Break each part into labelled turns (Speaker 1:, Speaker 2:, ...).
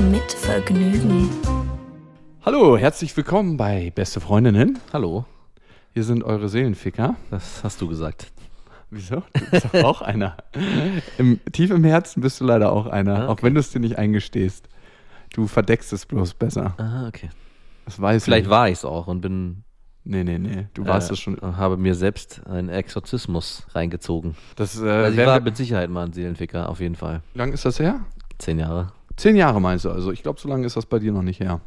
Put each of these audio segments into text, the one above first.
Speaker 1: Mit Vergnügen.
Speaker 2: Hallo, herzlich willkommen bei Beste Freundinnen.
Speaker 3: Hallo,
Speaker 2: Hier sind eure Seelenficker.
Speaker 3: das hast du gesagt.
Speaker 2: Wieso? Du bist doch auch einer. Im, tief im Herzen bist du leider auch einer,
Speaker 3: Ah,
Speaker 2: auch
Speaker 3: okay.
Speaker 2: wenn du es dir nicht eingestehst. Du verdeckst es bloß besser.
Speaker 3: Ah, okay.
Speaker 2: Das weiß
Speaker 3: Vielleicht
Speaker 2: ich.
Speaker 3: war ich es auch und bin.
Speaker 2: Nee, nee, nee. Du warst
Speaker 3: äh,
Speaker 2: es schon.
Speaker 3: Habe mir selbst einen Exorzismus reingezogen.
Speaker 2: Das, äh,
Speaker 3: Also ich war mit Sicherheit mal ein Seelenficker, auf jeden Fall.
Speaker 2: wie lange ist das her?
Speaker 3: Zehn Jahre.
Speaker 2: Zehn Jahre meinst du also. Ich glaube, so lange ist das bei dir noch nicht her.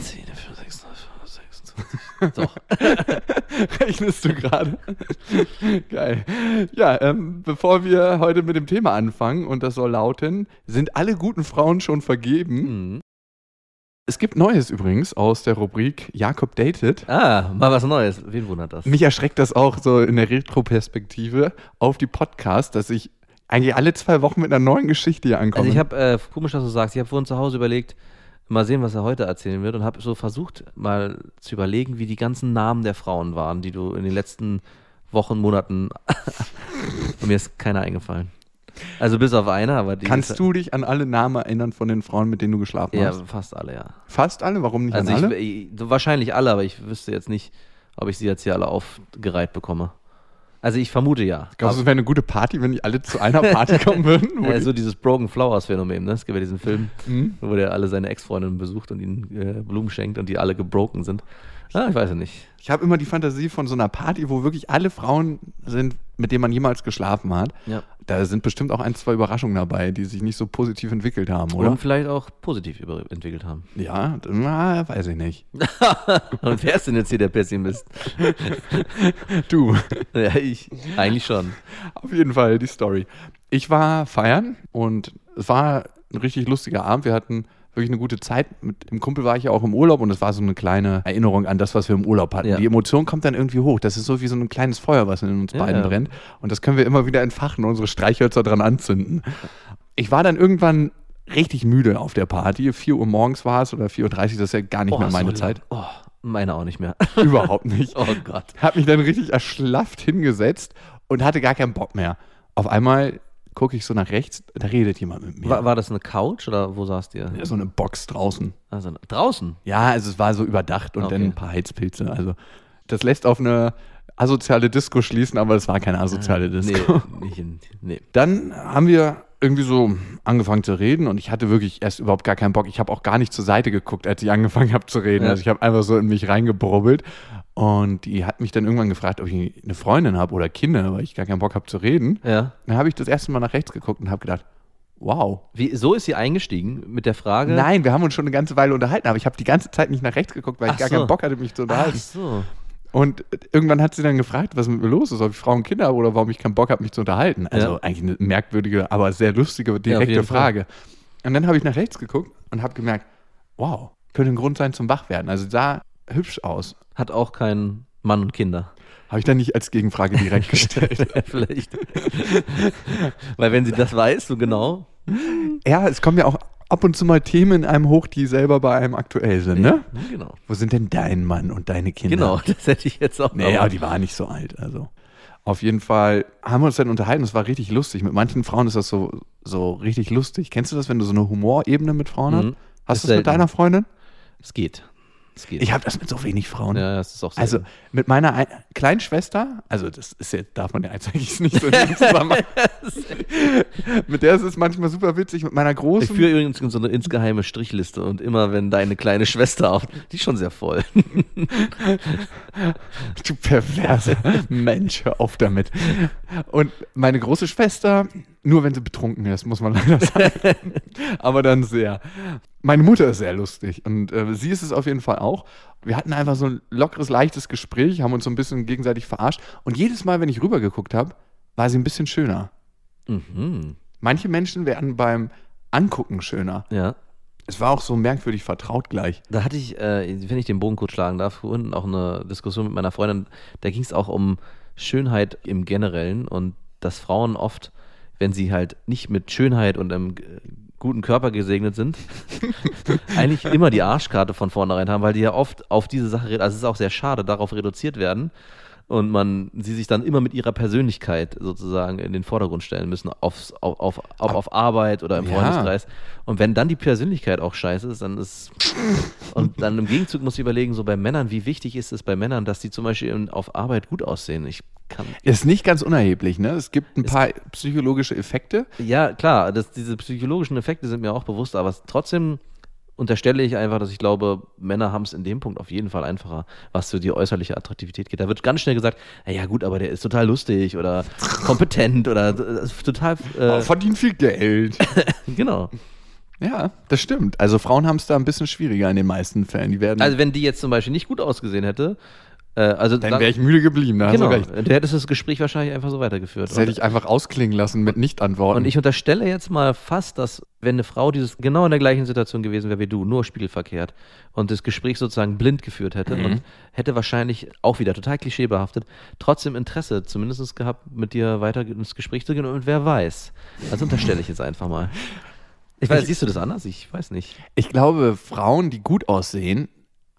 Speaker 3: Zehn, vier, sechs, sechs, Doch.
Speaker 2: Rechnest du gerade? Geil. Ja, ähm, bevor wir heute mit dem Thema anfangen, und das soll lauten, sind alle guten Frauen schon vergeben?
Speaker 3: Mhm.
Speaker 2: Es gibt Neues übrigens aus der Rubrik Jakob dated.
Speaker 3: Ah, mal was Neues. Wen wundert das?
Speaker 2: Mich erschreckt das auch so in der Retro-Perspektive auf die Podcast, dass ich eigentlich alle zwei Wochen mit einer neuen Geschichte hier ankomme.
Speaker 3: Also ich habe, äh, komisch, dass du sagst, ich habe vorhin zu Hause überlegt, mal sehen, was er heute erzählen wird und habe so versucht, mal zu überlegen, wie die ganzen Namen der Frauen waren, die du in den letzten Wochen, Monaten und mir ist keiner eingefallen. Also bis auf einer, aber die
Speaker 2: Kannst du dich an alle Namen erinnern von den Frauen, mit denen du geschlafen
Speaker 3: Ja,
Speaker 2: hast?
Speaker 3: fast alle, ja.
Speaker 2: Fast alle? Warum nicht
Speaker 3: Also
Speaker 2: an alle?
Speaker 3: ich, ich, wahrscheinlich alle, aber ich wüsste jetzt nicht, ob ich sie jetzt hier alle aufgereiht bekomme. Also ich vermute ja.
Speaker 2: Glaubst du, es wäre eine gute Party, wenn die alle zu einer Party kommen würden?
Speaker 3: Ja, so dieses Broken Flowers Phänomen, ne? Es gibt ja diesen Film,
Speaker 2: Mhm.
Speaker 3: wo der alle seine Ex-Freundinnen besucht und ihnen äh, Blumen schenkt und die alle gebroken sind. Ah, ich weiß ja nicht.
Speaker 2: Ich habe immer die Fantasie von so einer Party, wo wirklich alle Frauen sind, mit denen man jemals geschlafen hat.
Speaker 3: Ja.
Speaker 2: Da sind bestimmt auch ein, zwei Überraschungen dabei, die sich nicht so positiv entwickelt haben, oder?
Speaker 3: Und vielleicht auch positiv entwickelt haben.
Speaker 2: ja, na, weiß ich nicht.
Speaker 3: Und wer ist denn jetzt hier der Pessimist?
Speaker 2: Du,
Speaker 3: ja, ich. Eigentlich schon.
Speaker 2: auf jeden Fall die Story. Ich war feiern und es war ein richtig lustiger Abend. Wir hatten wirklich eine gute Zeit. Mit dem Kumpel war ich ja auch im Urlaub und es war so eine kleine Erinnerung an das, was wir im Urlaub hatten.
Speaker 3: Ja.
Speaker 2: Die Emotion kommt dann irgendwie hoch. Das ist so wie so ein kleines Feuer, was in uns
Speaker 3: Ja,
Speaker 2: beiden
Speaker 3: ja.
Speaker 2: brennt. Und das können wir immer wieder entfachen, unsere Streichhölzer dran anzünden. Ich war dann irgendwann richtig müde auf der Party. 4 Uhr morgens war es oder 4.30 Uhr, das ist ja gar nicht mehr
Speaker 3: so
Speaker 2: meine
Speaker 3: lang.
Speaker 2: Zeit.
Speaker 3: Oh, meine auch nicht mehr.
Speaker 2: Überhaupt nicht.
Speaker 3: oh Gott.
Speaker 2: Hab mich dann richtig erschlafft hingesetzt und hatte gar keinen Bock mehr. Auf einmal gucke ich so nach rechts, da redet jemand mit mir.
Speaker 3: War, war das eine Couch oder wo saßt ihr?
Speaker 2: Ja, so eine Box draußen.
Speaker 3: Also draußen.
Speaker 2: Ja, also es war so überdacht und
Speaker 3: Okay.
Speaker 2: dann ein paar Heizpilze. Also das lässt auf eine asoziale Disco schließen, aber es war keine asoziale Disco.
Speaker 3: Nee, nicht in, nee.
Speaker 2: Dann haben wir irgendwie so angefangen zu reden und ich hatte wirklich erst überhaupt gar keinen Bock. Ich habe auch gar nicht zur Seite geguckt, als ich angefangen habe zu reden.
Speaker 3: Ja.
Speaker 2: Also ich habe einfach so in mich reingebrubbelt und die hat mich dann irgendwann gefragt, ob ich eine Freundin habe oder Kinder, weil ich gar keinen Bock habe zu reden.
Speaker 3: Ja.
Speaker 2: Dann habe ich das erste Mal nach rechts geguckt und habe gedacht, wow.
Speaker 3: Wie, so ist sie eingestiegen mit der Frage.
Speaker 2: Nein, wir haben uns schon eine ganze Weile unterhalten, aber ich habe die ganze Zeit nicht nach rechts geguckt, weil ich
Speaker 3: Ach
Speaker 2: gar
Speaker 3: so.
Speaker 2: keinen Bock hatte, mich zu
Speaker 3: Ach
Speaker 2: unterhalten.
Speaker 3: so.
Speaker 2: Und irgendwann hat sie dann gefragt, was mit mir los ist, ob ich Frauen und Kinder habe oder warum ich keinen Bock habe, mich zu unterhalten. Also
Speaker 3: Ja.
Speaker 2: eigentlich eine merkwürdige, aber sehr lustige, direkte
Speaker 3: Fall.
Speaker 2: Frage. Und dann habe ich nach rechts geguckt und habe gemerkt, wow, könnte ein Grund sein zum Wachwerden. Also sah hübsch aus.
Speaker 3: Hat auch keinen Mann und Kinder.
Speaker 2: Habe ich dann nicht als Gegenfrage direkt gestellt.
Speaker 3: Vielleicht. Weil wenn sie das weiß, so genau.
Speaker 2: Ja, es kommen ja auch ab und zu mal Themen in einem hoch, die selber bei einem aktuell sind, ne?
Speaker 3: Ja, genau.
Speaker 2: Wo sind denn dein Mann und deine Kinder?
Speaker 3: Genau, das hätte ich jetzt auch noch.
Speaker 2: aber die war nicht so alt. Also auf jeden Fall haben wir uns dann unterhalten. Es war richtig lustig. Mit manchen Frauen ist das so, so richtig lustig. Kennst du das, wenn du so eine Humorebene mit Frauen hast?
Speaker 3: Mhm.
Speaker 2: Hast
Speaker 3: Ist
Speaker 2: du das mit deiner Freundin?
Speaker 3: Es geht. Geht.
Speaker 2: Ich habe das mit so wenig Frauen.
Speaker 3: ja, das ist auch so.
Speaker 2: Also mit meiner Ein kleinen Schwester, also das ist jetzt, darf man ja eigentlich nicht so Zusammenhang. mit der ist es manchmal super witzig, mit meiner
Speaker 3: ich
Speaker 2: großen.
Speaker 3: führe übrigens so eine insgeheime Strichliste und immer wenn deine kleine Schwester auf, die ist schon sehr voll.
Speaker 2: Du perverse Mensch, hör auf damit. Und meine große Schwester, nur wenn sie betrunken ist, muss man leider sagen. Aber dann sehr. Meine Mutter ist sehr lustig und äh, sie ist es auf jeden Fall auch. Wir hatten einfach so ein lockeres, leichtes Gespräch, haben uns so ein bisschen gegenseitig verarscht. Und jedes Mal, wenn ich rübergeguckt habe, war sie ein bisschen schöner.
Speaker 3: mhm.
Speaker 2: Manche Menschen werden beim Angucken schöner.
Speaker 3: Ja.
Speaker 2: Es war auch so merkwürdig vertraut gleich.
Speaker 3: Da hatte ich, äh, wenn ich den Bogen kurz schlagen darf, vorhin auch eine Diskussion mit meiner Freundin. Da ging es auch um Schönheit im Generellen und dass Frauen oft, wenn sie halt nicht mit Schönheit und äh, guten Körper gesegnet sind, eigentlich immer die Arschkarte von vornherein haben, weil die ja oft auf diese Sache, also es ist auch sehr schade, darauf reduziert werden und man sie sich dann immer mit ihrer Persönlichkeit sozusagen in den Vordergrund stellen müssen, aufs, auf, auf, auf, auf Arbeit oder im
Speaker 2: Ja.
Speaker 3: Freundeskreis. Und wenn dann die Persönlichkeit auch scheiße ist, dann ist und dann im Gegenzug muss ich überlegen, so bei Männern, wie wichtig ist es bei Männern, dass die zum Beispiel auf Arbeit gut aussehen? Ich kann.
Speaker 2: Ist nicht ganz unerheblich, ne? Es gibt ein paar psychologische Effekte.
Speaker 3: Ja, klar, das, diese psychologischen Effekte sind mir auch bewusst, aber trotzdem unterstelle ich einfach, dass ich glaube, Männer haben es in dem Punkt auf jeden Fall einfacher, was so die äußerliche Attraktivität geht. Da wird ganz schnell gesagt, "Na ja gut, aber der ist total lustig oder kompetent oder ist total, äh,
Speaker 2: Verdient viel Geld.
Speaker 3: genau.
Speaker 2: ja, das stimmt. Also Frauen haben es da ein bisschen schwieriger in den meisten Fällen. Die werden.
Speaker 3: Also wenn die jetzt zum Beispiel nicht gut ausgesehen hätte, äh, also
Speaker 2: dann wäre ich müde geblieben. Da hast
Speaker 3: genau,
Speaker 2: du recht.
Speaker 3: du hättest das Gespräch wahrscheinlich einfach so weitergeführt.
Speaker 2: Das hätte ich einfach ausklingen lassen mit Nicht-Antworten.
Speaker 3: Und ich unterstelle jetzt mal fast, dass wenn eine Frau dieses genau in der gleichen Situation gewesen wäre wie du, nur spiegelverkehrt und das Gespräch sozusagen blind geführt hätte
Speaker 2: Mhm.
Speaker 3: und hätte wahrscheinlich auch wieder total klischeebehaftet, trotzdem Interesse zumindest gehabt, mit dir weiter ins Gespräch zu gehen und wer weiß. Also unterstelle ich jetzt einfach mal. Ich weiß,
Speaker 2: Ich-
Speaker 3: siehst du das anders? Ich weiß nicht.
Speaker 2: Ich glaube, Frauen, die gut aussehen,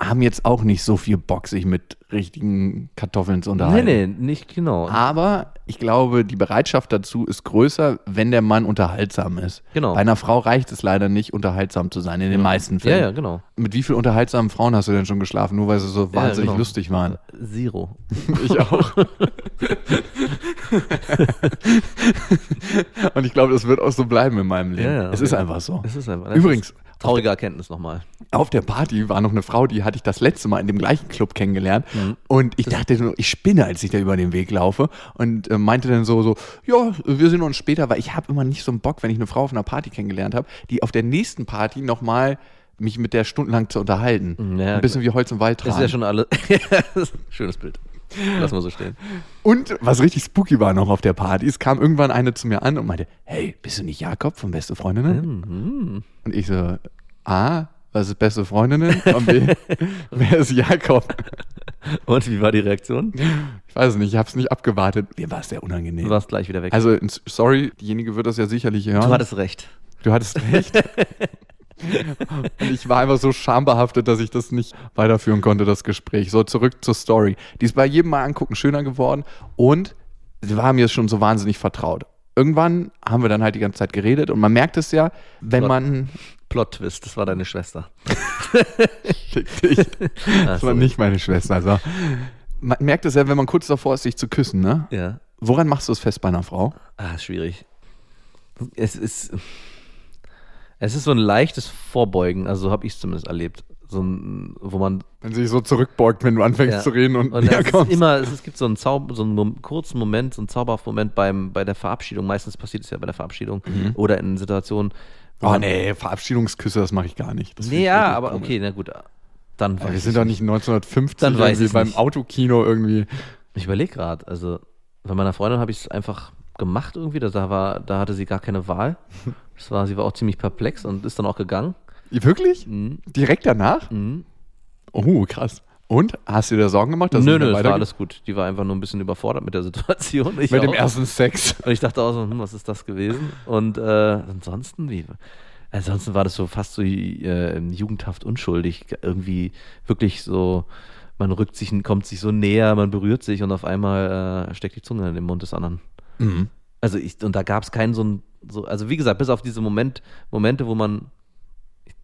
Speaker 2: haben jetzt auch nicht so viel Bock, sich mit richtigen Kartoffeln zu
Speaker 3: Nee,
Speaker 2: unterhalten.
Speaker 3: nee, nicht genau.
Speaker 2: Aber ich glaube, die Bereitschaft dazu ist größer, wenn der Mann unterhaltsam ist.
Speaker 3: Genau.
Speaker 2: Bei einer Frau reicht es leider nicht, unterhaltsam zu sein, in den meisten
Speaker 3: Ja,
Speaker 2: Fällen.
Speaker 3: ja, genau.
Speaker 2: Mit wie vielen unterhaltsamen Frauen hast du denn schon geschlafen, nur weil sie so
Speaker 3: Ja,
Speaker 2: wahnsinnig
Speaker 3: genau.
Speaker 2: lustig waren?
Speaker 3: Zero.
Speaker 2: Ich auch. Und ich glaube, das wird auch so bleiben in meinem Leben.
Speaker 3: Ja, ja,
Speaker 2: es ist einfach so.
Speaker 3: Es ist einfach,
Speaker 2: Übrigens,
Speaker 3: traurige Erkenntnis nochmal.
Speaker 2: auf der Party war noch eine Frau, die hatte ich das letzte Mal in dem gleichen Club kennengelernt.
Speaker 3: Mhm.
Speaker 2: Und ich dachte nur, ich spinne, als ich da über den Weg laufe. Und äh, meinte dann so, so, ja, wir sehen uns später, weil ich habe immer nicht so einen Bock, wenn ich eine Frau auf einer Party kennengelernt habe, die auf der nächsten Party nochmal mich mit der stundenlang zu unterhalten.
Speaker 3: Ja,
Speaker 2: ein bisschen wie Holz und Wald
Speaker 3: Das ist ja schon alle. Schönes Bild. Lass mal so stehen.
Speaker 2: Und was richtig spooky war noch auf der Party, es kam irgendwann eine zu mir an und meinte, hey, bist du nicht Jakob von Beste Freundinnen?
Speaker 3: Mhm.
Speaker 2: Und ich so, A, was ist Beste Freundinnen? Und B, wer ist Jakob?
Speaker 3: Und wie war die Reaktion?
Speaker 2: Ich weiß es nicht, ich habe es nicht abgewartet. Mir war es sehr unangenehm.
Speaker 3: Du warst gleich wieder weg.
Speaker 2: Also, sorry, diejenige wird das ja sicherlich hören.
Speaker 3: du hattest recht.
Speaker 2: Du hattest recht. Und ich war einfach so schambehaftet, dass ich das nicht weiterführen konnte, das Gespräch. So, zurück zur Story. Die ist bei jedem Mal angucken schöner geworden und sie war mir schon so wahnsinnig vertraut. Irgendwann haben wir dann halt die ganze Zeit geredet und man merkt es ja, wenn
Speaker 3: Plot.
Speaker 2: man.
Speaker 3: Plot-Twist, das war deine Schwester.
Speaker 2: Dich. Das war nicht meine Schwester. Also, man merkt es ja, wenn man kurz davor ist, sich zu küssen, ne?
Speaker 3: Ja.
Speaker 2: Woran machst du es fest bei einer Frau?
Speaker 3: Ah, schwierig. Es ist. Es ist so ein leichtes Vorbeugen, also so habe ich es zumindest erlebt. So ein, wo man.
Speaker 2: Wenn sich so zurückbeugt, wenn du anfängst
Speaker 3: ja.
Speaker 2: zu reden und,
Speaker 3: und es, ist
Speaker 2: kommst.
Speaker 3: immer, es, gibt so einen, Zaub, so einen kurzen Moment, so einen zauberhaften Moment beim, bei der Verabschiedung. Meistens passiert es ja bei der Verabschiedung oder in Situationen.
Speaker 2: Oh nee, Verabschiedungsküsse, das mache ich gar nicht. Das
Speaker 3: Nee, ja, aber
Speaker 2: komisch.
Speaker 3: okay, na gut. Dann weiß
Speaker 2: wir sind doch nicht 1950
Speaker 3: Dann weiß
Speaker 2: irgendwie beim
Speaker 3: nicht.
Speaker 2: Autokino irgendwie.
Speaker 3: Ich überlege gerade, also bei meiner Freundin habe ich es einfach gemacht irgendwie. Da, war, da hatte sie gar keine Wahl. Das war, sie war auch ziemlich perplex und ist dann auch gegangen.
Speaker 2: Wirklich?
Speaker 3: Mhm.
Speaker 2: Direkt danach?
Speaker 3: Mhm.
Speaker 2: Oh, krass. Und? Hast du dir da Sorgen gemacht? dass
Speaker 3: Nö, nö, es war alles gut. Die war einfach nur ein bisschen überfordert mit der Situation. Ich
Speaker 2: Mit dem
Speaker 3: auch.
Speaker 2: ersten Sex.
Speaker 3: Und ich dachte auch so, hm, was ist das gewesen? Und äh, ansonsten, wie? Ansonsten war das so fast so äh, jugendhaft unschuldig. Irgendwie wirklich so, man rückt sich, kommt sich so näher, man berührt sich und auf einmal äh, steckt die Zunge in den Mund des anderen.
Speaker 2: Mhm.
Speaker 3: Also ich, und da gab es keinen so ein, so, also wie gesagt, bis auf diese Moment, Momente, wo man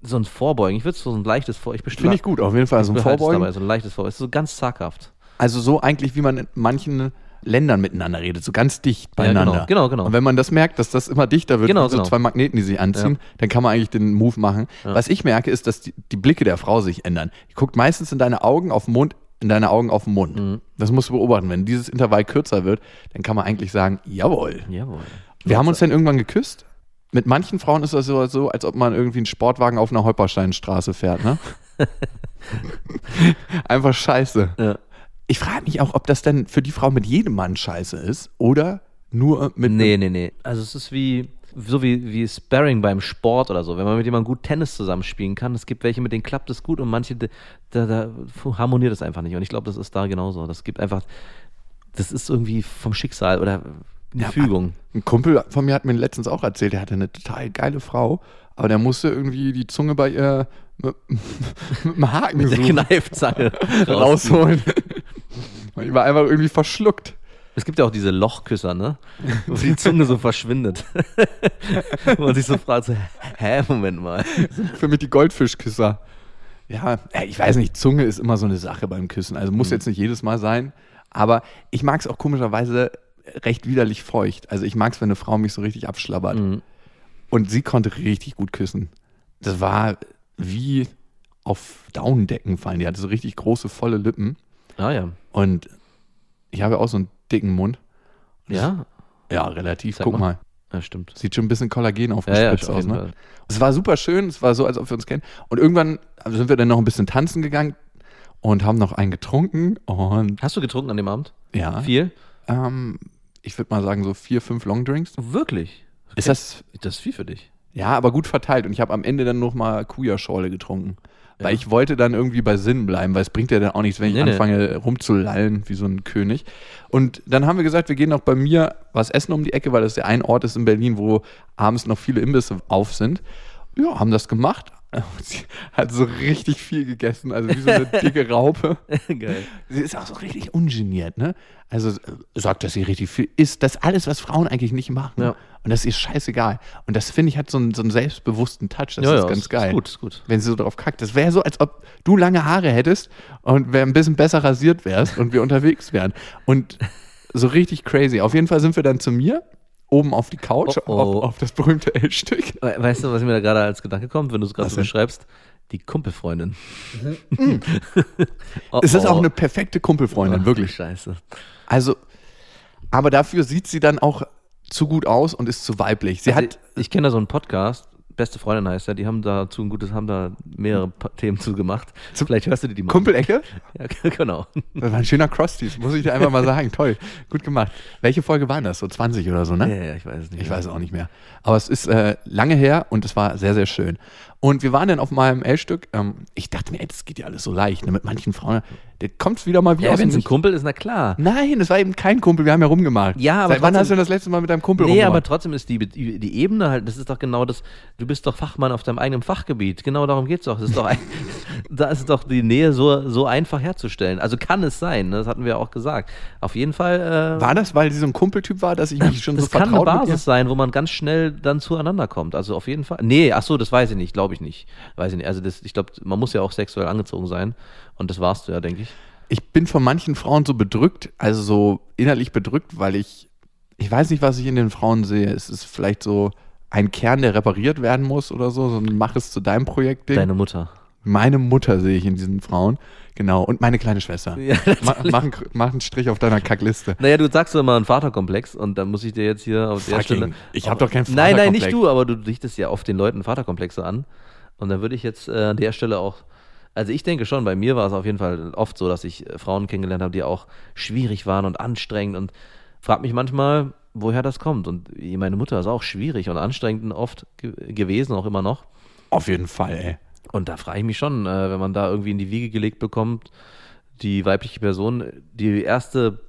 Speaker 3: so ein Vorbeugen, ich würde so ein leichtes Vor, ich
Speaker 2: Finde ich gut, auf jeden Fall. So ein Vorbeugen.
Speaker 3: Dabei, so ein leichtes Vorbeugen, ist so ganz zaghaft.
Speaker 2: Also so eigentlich, wie man in manchen Ländern miteinander redet, so ganz dicht beieinander.
Speaker 3: genau, genau, genau.
Speaker 2: Und wenn man das merkt, dass das immer dichter wird,
Speaker 3: Genau,
Speaker 2: so
Speaker 3: genau.
Speaker 2: zwei Magneten, die sich anziehen, dann kann man eigentlich den Move machen. Was ich merke, ist, dass die, die Blicke der Frau sich ändern. Die guckt meistens in deine Augen auf den Mund, in deine Augen auf den Mund.
Speaker 3: Mhm.
Speaker 2: Das musst du beobachten. Wenn dieses Intervall kürzer wird, dann kann man eigentlich sagen, jawohl.
Speaker 3: Jawohl.
Speaker 2: Wir haben uns dann irgendwann geküsst. Mit manchen Frauen ist das so, so, als ob man irgendwie einen Sportwagen auf einer Holpersteinstraße fährt, ne? Einfach scheiße.
Speaker 3: Ja.
Speaker 2: Ich frage mich auch, ob das denn für die Frau mit jedem Mann scheiße ist oder nur mit
Speaker 3: Nee, nee, nee. Also es ist wie, so wie, wie Sparring beim Sport oder so, wenn man mit jemandem gut Tennis zusammenspielen kann. Es gibt welche, mit denen klappt es gut und manche, da, da, harmoniert es einfach nicht. Und ich glaube, das ist da genauso. Das gibt einfach, das ist irgendwie vom Schicksal oder eine
Speaker 2: Ja,
Speaker 3: Fügung.
Speaker 2: Ein Kumpel von mir hat mir letztens auch erzählt, der hatte eine total geile Frau, aber der musste irgendwie die Zunge bei ihr mit, mit einem Haken
Speaker 3: Der
Speaker 2: suchen,
Speaker 3: Kneifzange
Speaker 2: rausholen. Und ich war einfach irgendwie verschluckt.
Speaker 3: Es gibt ja auch diese Lochküsser, ne? Wo die Zunge so verschwindet. Wo man sich so fragt, so, hä, Moment mal.
Speaker 2: Für mich die Goldfischküsser. Ja, ich weiß nicht, Zunge ist immer so eine Sache beim Küssen. Also
Speaker 3: Mhm.
Speaker 2: muss jetzt nicht jedes Mal sein. Aber ich mag es auch komischerweise recht widerlich feucht. Also ich mag es, wenn eine Frau mich so richtig abschlabbert.
Speaker 3: Mhm.
Speaker 2: Und sie konnte richtig gut küssen. Das war wie auf Daunendecken fallen. Die hatte so richtig große, volle Lippen.
Speaker 3: Ah ja.
Speaker 2: Und ich habe ja auch so einen dicken Mund.
Speaker 3: Ja?
Speaker 2: Ja, relativ.
Speaker 3: Sag
Speaker 2: Guck
Speaker 3: mal.
Speaker 2: mal.
Speaker 3: Ja, stimmt.
Speaker 2: Sieht schon ein bisschen Kollagen
Speaker 3: Ja, ja,
Speaker 2: aufgespritzt
Speaker 3: auf
Speaker 2: aus. Ne?
Speaker 3: Fall.
Speaker 2: Es war super schön. Es war so, als ob wir uns kennen. Und irgendwann sind wir dann noch ein bisschen tanzen gegangen und haben noch einen getrunken. Und
Speaker 3: Hast du getrunken an dem Abend?
Speaker 2: ja,
Speaker 3: Viel?
Speaker 2: ähm, ich würde mal sagen so vier, fünf Longdrinks.
Speaker 3: Wirklich?
Speaker 2: Ist das,
Speaker 3: Das ist viel für dich.
Speaker 2: ja, aber gut verteilt. Und ich habe am Ende dann noch mal Kuja-Schorle getrunken. Weil ich wollte dann irgendwie bei Sinn bleiben, weil es bringt ja dann auch nichts, wenn ich
Speaker 3: Nee, nee.
Speaker 2: anfange rumzulallen wie so ein König. Und dann haben wir gesagt, wir gehen noch bei mir was essen um die Ecke, weil das der ein Ort ist in Berlin, wo abends noch viele Imbisse auf sind. Ja, haben das gemacht. Sie hat so richtig viel gegessen, also wie so eine dicke Raupe.
Speaker 3: Geil.
Speaker 2: Sie ist auch so richtig ungeniert, ne? Also äh, sagt, dass sie richtig viel isst. Das ist alles, was Frauen eigentlich nicht machen.
Speaker 3: Ja.
Speaker 2: Und das ist scheißegal. Und das finde ich hat so einen, so einen selbstbewussten Touch. Das
Speaker 3: ja,
Speaker 2: ist
Speaker 3: ja,
Speaker 2: ganz
Speaker 3: ist,
Speaker 2: geil.
Speaker 3: Ist gut, ist gut.
Speaker 2: Wenn sie so drauf kackt. Das wäre so, als ob du lange Haare hättest und wär ein bisschen besser rasiert wärst und wir unterwegs wären. Und so richtig crazy. Auf jeden Fall sind wir dann zu mir, oben auf die Couch,
Speaker 3: Oh, oh.
Speaker 2: Auf, auf das berühmte L-Stück.
Speaker 3: We- Weißt du, was mir da gerade als Gedanke kommt, wenn du es gerade so beschreibst? Die Kumpelfreundin. oh,
Speaker 2: Es ist auch
Speaker 3: oh.
Speaker 2: eine perfekte Kumpelfreundin,
Speaker 3: Ach,
Speaker 2: wirklich.
Speaker 3: Scheiße.
Speaker 2: Also, aber dafür sieht sie dann auch zu gut aus und ist zu weiblich. Sie
Speaker 3: Also
Speaker 2: hat,
Speaker 3: ich ich kenne da so einen Podcast, Beste Freundin heißt er, die haben dazu ein gutes, haben da mehrere Themen zu gemacht. Vielleicht hörst du dir die mal.
Speaker 2: Kumpelecke?
Speaker 3: Ja, genau.
Speaker 2: Das war ein schöner Cross-Tease, muss ich dir einfach mal sagen. Toll, gut gemacht. Welche Folge waren das? So 20 oder so, ne?
Speaker 3: Ja, ja, ich weiß es nicht.
Speaker 2: Ich
Speaker 3: mehr.
Speaker 2: weiß es auch nicht mehr. Aber es ist äh, lange her und es war sehr, sehr schön. Und wir waren dann auf meinem L-Stück. Ähm, ich dachte mir, ey, das geht ja alles so leicht. Ne? Mit manchen Frauen, da kommt es wieder mal wie
Speaker 3: Ja, wenn es ein. Kumpel ist, na klar.
Speaker 2: Nein, das war eben kein Kumpel, wir haben ja rumgemacht.
Speaker 3: Ja, aber
Speaker 2: Seit wann
Speaker 3: trotzdem-
Speaker 2: hast du denn das letzte Mal mit deinem Kumpel
Speaker 3: Nee, aber
Speaker 2: rumgemacht?
Speaker 3: trotzdem ist die, die, die Ebene halt, das ist doch genau das, du bist doch Fachmann auf deinem eigenen Fachgebiet. Genau darum geht es doch. Das ist doch ein, da ist doch die Nähe so, so einfach herzustellen. Also kann es sein, ne? das hatten wir auch gesagt. Auf jeden Fall. Äh,
Speaker 2: War das, weil sie so ein Kumpeltyp war, dass ich mich schon
Speaker 3: das
Speaker 2: so
Speaker 3: kann eine
Speaker 2: vertraut mit ihr?
Speaker 3: Basis sein, wo man ganz schnell dann zueinander kommt. Also auf jeden Fall. Nee, ach so, das weiß ich nicht, glaube ich nicht. Weiß ich nicht. Also das, ich glaube, man muss ja auch sexuell angezogen sein. Und das warst du ja, denke ich.
Speaker 2: Ich bin von manchen Frauen so bedrückt, also so innerlich bedrückt, weil ich, ich weiß nicht, was ich in den Frauen sehe. Es ist vielleicht so ein Kern, der repariert werden muss oder so, so Mach es zu deinem Projekt Ding.
Speaker 3: Deine Mutter.
Speaker 2: Meine Mutter sehe ich in diesen Frauen, genau, und meine kleine Schwester.
Speaker 3: Ja,
Speaker 2: Ma mach, einen, mach einen Strich auf deiner Kackliste.
Speaker 3: Naja, du sagst doch immer einen Vaterkomplex und dann muss ich dir jetzt hier auf der Stelle.
Speaker 2: ich hab doch keinen
Speaker 3: Nein, nein, nicht
Speaker 2: Vaterkomplex.
Speaker 3: du, aber du dichtest ja oft den Leuten Vaterkomplexe an. Und dann würde ich jetzt äh, an der Stelle auch. Also ich denke schon, bei mir war es auf jeden Fall oft so, dass ich äh, Frauen kennengelernt habe, die auch schwierig waren und anstrengend und frag mich manchmal, woher das kommt. Und meine Mutter ist auch schwierig und anstrengend oft ge gewesen, auch immer noch.
Speaker 2: Auf jeden Fall, ey.
Speaker 3: Und da frage ich mich schon, äh, wenn man da irgendwie in die Wiege gelegt bekommt, die weibliche Person, die erste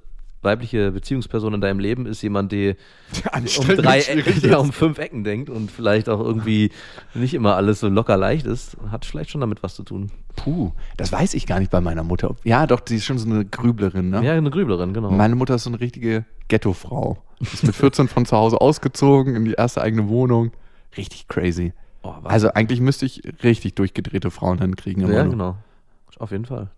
Speaker 3: weibliche Beziehungsperson in deinem Leben ist jemand, die um drei Ecken,
Speaker 2: ist.
Speaker 3: um fünf Ecken denkt und vielleicht auch irgendwie nicht immer alles so locker leicht ist, hat vielleicht schon damit was zu tun.
Speaker 2: Puh, das weiß ich gar nicht bei meiner Mutter. Ja, doch, sie ist schon so eine Grüblerin, ne?
Speaker 3: Ja, eine Grüblerin, genau.
Speaker 2: Meine Mutter ist so eine richtige Ghetto-Frau. Ist mit 14 von zu Hause ausgezogen in die erste eigene Wohnung. Richtig crazy.
Speaker 3: Oh.
Speaker 2: Also eigentlich müsste ich richtig durchgedrehte Frauen hinkriegen.
Speaker 3: Ja, genau. Auf jeden Fall.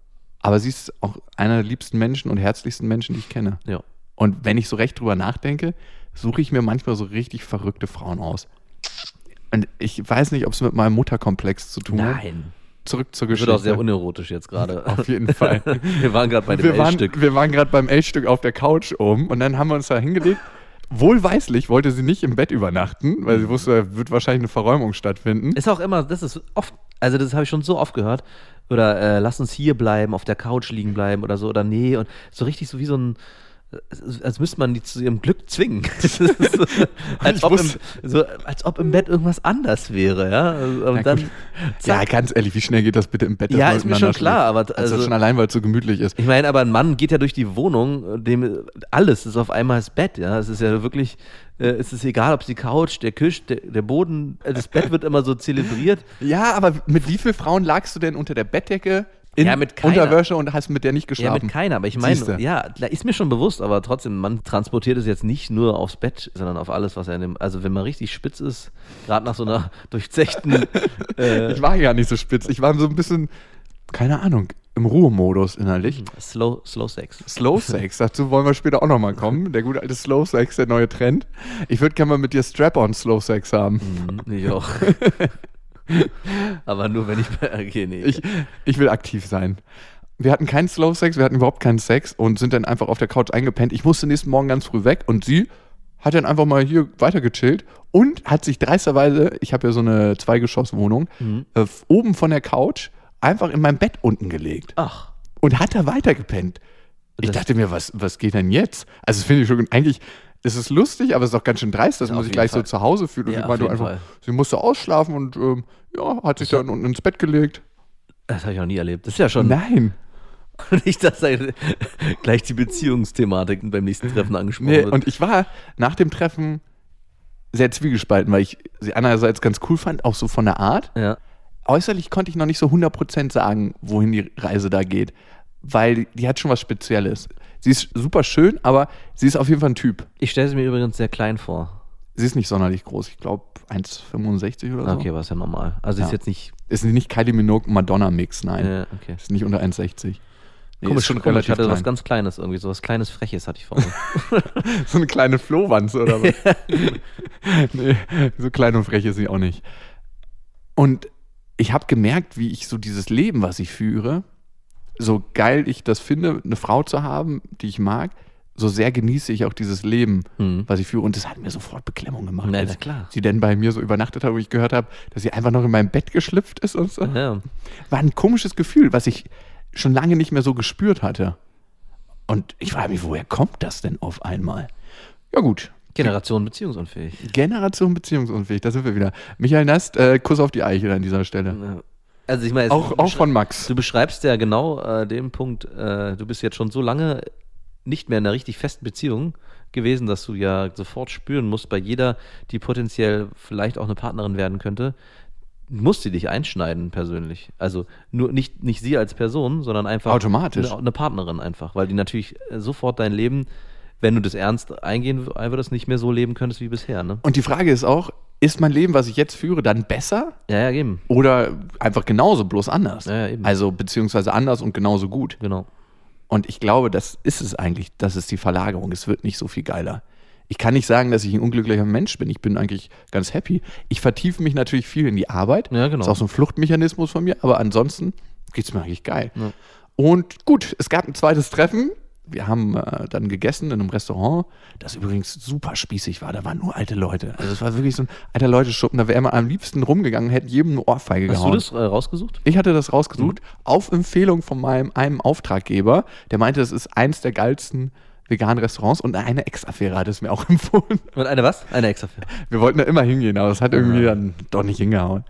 Speaker 2: Aber sie ist auch einer der liebsten Menschen und herzlichsten Menschen, die ich kenne.
Speaker 3: Ja.
Speaker 2: Und wenn ich so recht drüber nachdenke, suche ich mir manchmal so richtig verrückte Frauen aus. Und ich weiß nicht, ob es mit meinem Mutterkomplex zu tun hat.
Speaker 3: Nein.
Speaker 2: Zurück zur Geschichte.
Speaker 3: wird auch sehr unerotisch jetzt gerade.
Speaker 2: Auf jeden Fall.
Speaker 3: Wir waren gerade bei dem L-Stück.
Speaker 2: wir waren gerade beim L-Stück auf der Couch oben und dann haben wir uns da hingelegt. Wohlweislich wollte sie nicht im Bett übernachten, weil sie wusste, da wird wahrscheinlich eine Verräumung stattfinden.
Speaker 3: Ist auch immer, das ist oft, also das habe ich schon so oft gehört. Oder äh, lass uns hier bleiben, auf der Couch liegen bleiben oder so, oder nee. Und so richtig so wie so ein, als, müsste man die zu ihrem Glück zwingen. So, als, ob im, so, als ob im Bett irgendwas anders wäre, ja. Und
Speaker 2: Ja,
Speaker 3: dann,
Speaker 2: ja, ganz ehrlich, wie schnell geht das bitte im Bett?
Speaker 3: Ja, ist mir schon klar, aber
Speaker 2: Also,
Speaker 3: also-
Speaker 2: schon allein, weil es so gemütlich ist.
Speaker 3: Ich meine, aber ein Mann geht ja durch die Wohnung, dem alles ist auf einmal das Bett, ja. Es ist ja wirklich, äh, es ist egal, ob es die Couch, der Tisch, der, der Boden, das Bett wird immer so zelebriert.
Speaker 2: Ja, aber mit wie vielen Frauen lagst du denn unter der Bettdecke in
Speaker 3: Ja, mit keiner.
Speaker 2: Unterwäsche und hast mit der nicht
Speaker 3: Ja,
Speaker 2: geschlafen?
Speaker 3: mit keiner, aber ich meine, ja, da ist mir schon bewusst, aber trotzdem, man transportiert es jetzt nicht nur aufs Bett, sondern auf alles, was er dem, also wenn man richtig spitz ist, gerade nach so einer durchzechten, äh,
Speaker 2: Ich war ja nicht so spitz. Ich war so ein bisschen, keine Ahnung, im Ruhemodus innerlich.
Speaker 3: Slow, Slow Sex.
Speaker 2: Slow Sex, dazu wollen wir später auch nochmal kommen. Der gute alte Slow Sex, der neue Trend. Ich würde gerne mal mit dir Strap-on Slow Sex haben.
Speaker 3: Mhm, ich auch. aber nur wenn ich, okay, nee.
Speaker 2: Ich, ich will aktiv sein. Wir hatten keinen Slow Sex, wir hatten überhaupt keinen Sex und sind dann einfach auf der Couch eingepennt. Ich musste nächsten Morgen ganz früh weg und sie hat dann einfach mal hier weiter gechillt und hat sich dreisterweise, ich habe ja so eine Zweigeschosswohnung, äh, oben von der Couch einfach in mein Bett unten gelegt
Speaker 3: Ach,
Speaker 2: und hat da weiter gepennt. Ich dachte mir, was, was geht denn jetzt? Also, das finde ich schon, eigentlich ist es lustig, aber es ist auch ganz schön dreist, dass
Speaker 3: Ja,
Speaker 2: man sich gleich
Speaker 3: Fall.
Speaker 2: so zu Hause fühlt. Und
Speaker 3: Ja,
Speaker 2: ich
Speaker 3: jeden
Speaker 2: einfach,
Speaker 3: Fall.
Speaker 2: sie musste ausschlafen und ähm, ja, hat sich dann unten ins Bett gelegt.
Speaker 3: das habe ich noch nie erlebt. Das ist ja schon
Speaker 2: Nein.
Speaker 3: nicht, dass da gleich die Beziehungsthematik beim nächsten Treffen angesprochen
Speaker 2: Nee,
Speaker 3: wird.
Speaker 2: und ich war nach dem Treffen sehr zwiegespalten, weil ich sie einerseits ganz cool fand, auch so von der Art.
Speaker 3: ja.
Speaker 2: Äußerlich konnte ich noch nicht so 100% sagen, wohin die Reise da geht, weil die hat schon was Spezielles. Sie ist super schön, aber sie ist auf jeden Fall ein Typ.
Speaker 3: Ich stelle sie mir übrigens sehr klein vor.
Speaker 2: Sie ist nicht sonderlich groß, ich glaube 1,65 oder so.
Speaker 3: Okay, war es ja normal. Also ist
Speaker 2: Ja.
Speaker 3: jetzt nicht.
Speaker 2: Ist nicht Kylie Minogue Madonna Mix, nein.
Speaker 3: Äh, okay.
Speaker 2: Ist nicht unter 1,60. Nee,
Speaker 3: Komisch,
Speaker 2: ist schon
Speaker 3: komisch. Ich hatte was
Speaker 2: klein.
Speaker 3: ganz Kleines irgendwie, so was Kleines Freches hatte ich vor mir.
Speaker 2: So eine kleine Flohwanze oder was? nee, so klein und frech ist sie auch nicht. Und ich habe gemerkt, wie ich so dieses Leben, was ich führe, so geil ich das finde, eine Frau zu haben, die ich mag, so sehr genieße ich auch dieses Leben,
Speaker 3: Mhm.
Speaker 2: was ich führe. Und das hat mir sofort Beklemmung gemacht.
Speaker 3: Na,
Speaker 2: als
Speaker 3: klar.
Speaker 2: Sie denn bei mir so übernachtet hat, wo ich gehört habe, dass sie einfach noch in meinem Bett geschlüpft ist und so.
Speaker 3: ja.
Speaker 2: War ein komisches Gefühl, was ich schon lange nicht mehr so gespürt hatte. Und ich frage mich, woher kommt das denn auf einmal? Ja gut,
Speaker 3: Generation beziehungsunfähig.
Speaker 2: Generation beziehungsunfähig, da sind wir wieder. Michael Nast, äh, Kuss auf die Eichel an dieser Stelle.
Speaker 3: Ja. Also ich meine,
Speaker 2: Auch, auch von Max.
Speaker 3: Du beschreibst ja genau äh, den Punkt, äh, du bist jetzt schon so lange nicht mehr in einer richtig festen Beziehung gewesen, dass du ja sofort spüren musst, bei jeder, die potenziell vielleicht auch eine Partnerin werden könnte, muss sie dich einschneiden persönlich. Also nur nicht, nicht sie als Person, sondern einfach
Speaker 2: Automatisch.
Speaker 3: Eine, eine Partnerin einfach, weil die natürlich äh, sofort dein Leben, wenn du das ernst eingehen würdest, nicht mehr so leben könntest wie bisher. Ne?
Speaker 2: Und die Frage ist auch, ist mein Leben, was ich jetzt führe, dann besser
Speaker 3: Ja, ja, eben.
Speaker 2: oder einfach genauso, bloß anders?
Speaker 3: Ja, ja, eben.
Speaker 2: Also beziehungsweise anders und genauso gut.
Speaker 3: Genau.
Speaker 2: Und ich glaube, das ist es eigentlich, das ist die Verlagerung. Es wird nicht so viel geiler. Ich kann nicht sagen, dass ich ein unglücklicher Mensch bin. Ich bin eigentlich ganz happy. Ich vertiefe mich natürlich viel in die Arbeit.
Speaker 3: Ja, genau.
Speaker 2: Ist auch so ein Fluchtmechanismus von mir. Aber ansonsten geht es mir eigentlich geil.
Speaker 3: Ja.
Speaker 2: Und gut, es gab ein zweites Treffen. Wir haben äh, dann gegessen in einem Restaurant, das übrigens super spießig war. Da waren nur alte Leute. Also es war wirklich so ein alter Leute-Schuppen. Da wäre man am liebsten rumgegangen, hätte jedem eine Ohrfeige
Speaker 3: Hast
Speaker 2: gehauen.
Speaker 3: du das äh, rausgesucht?
Speaker 2: Ich hatte das rausgesucht auf Empfehlung von meinem einem Auftraggeber, der meinte, es ist eins der geilsten veganen Restaurants und eine Ex-Affäre hat es mir auch empfohlen.
Speaker 3: Und eine was? Eine Extra-Affäre.
Speaker 2: Wir wollten da immer hingehen, aber es hat irgendwie dann doch nicht hingehauen.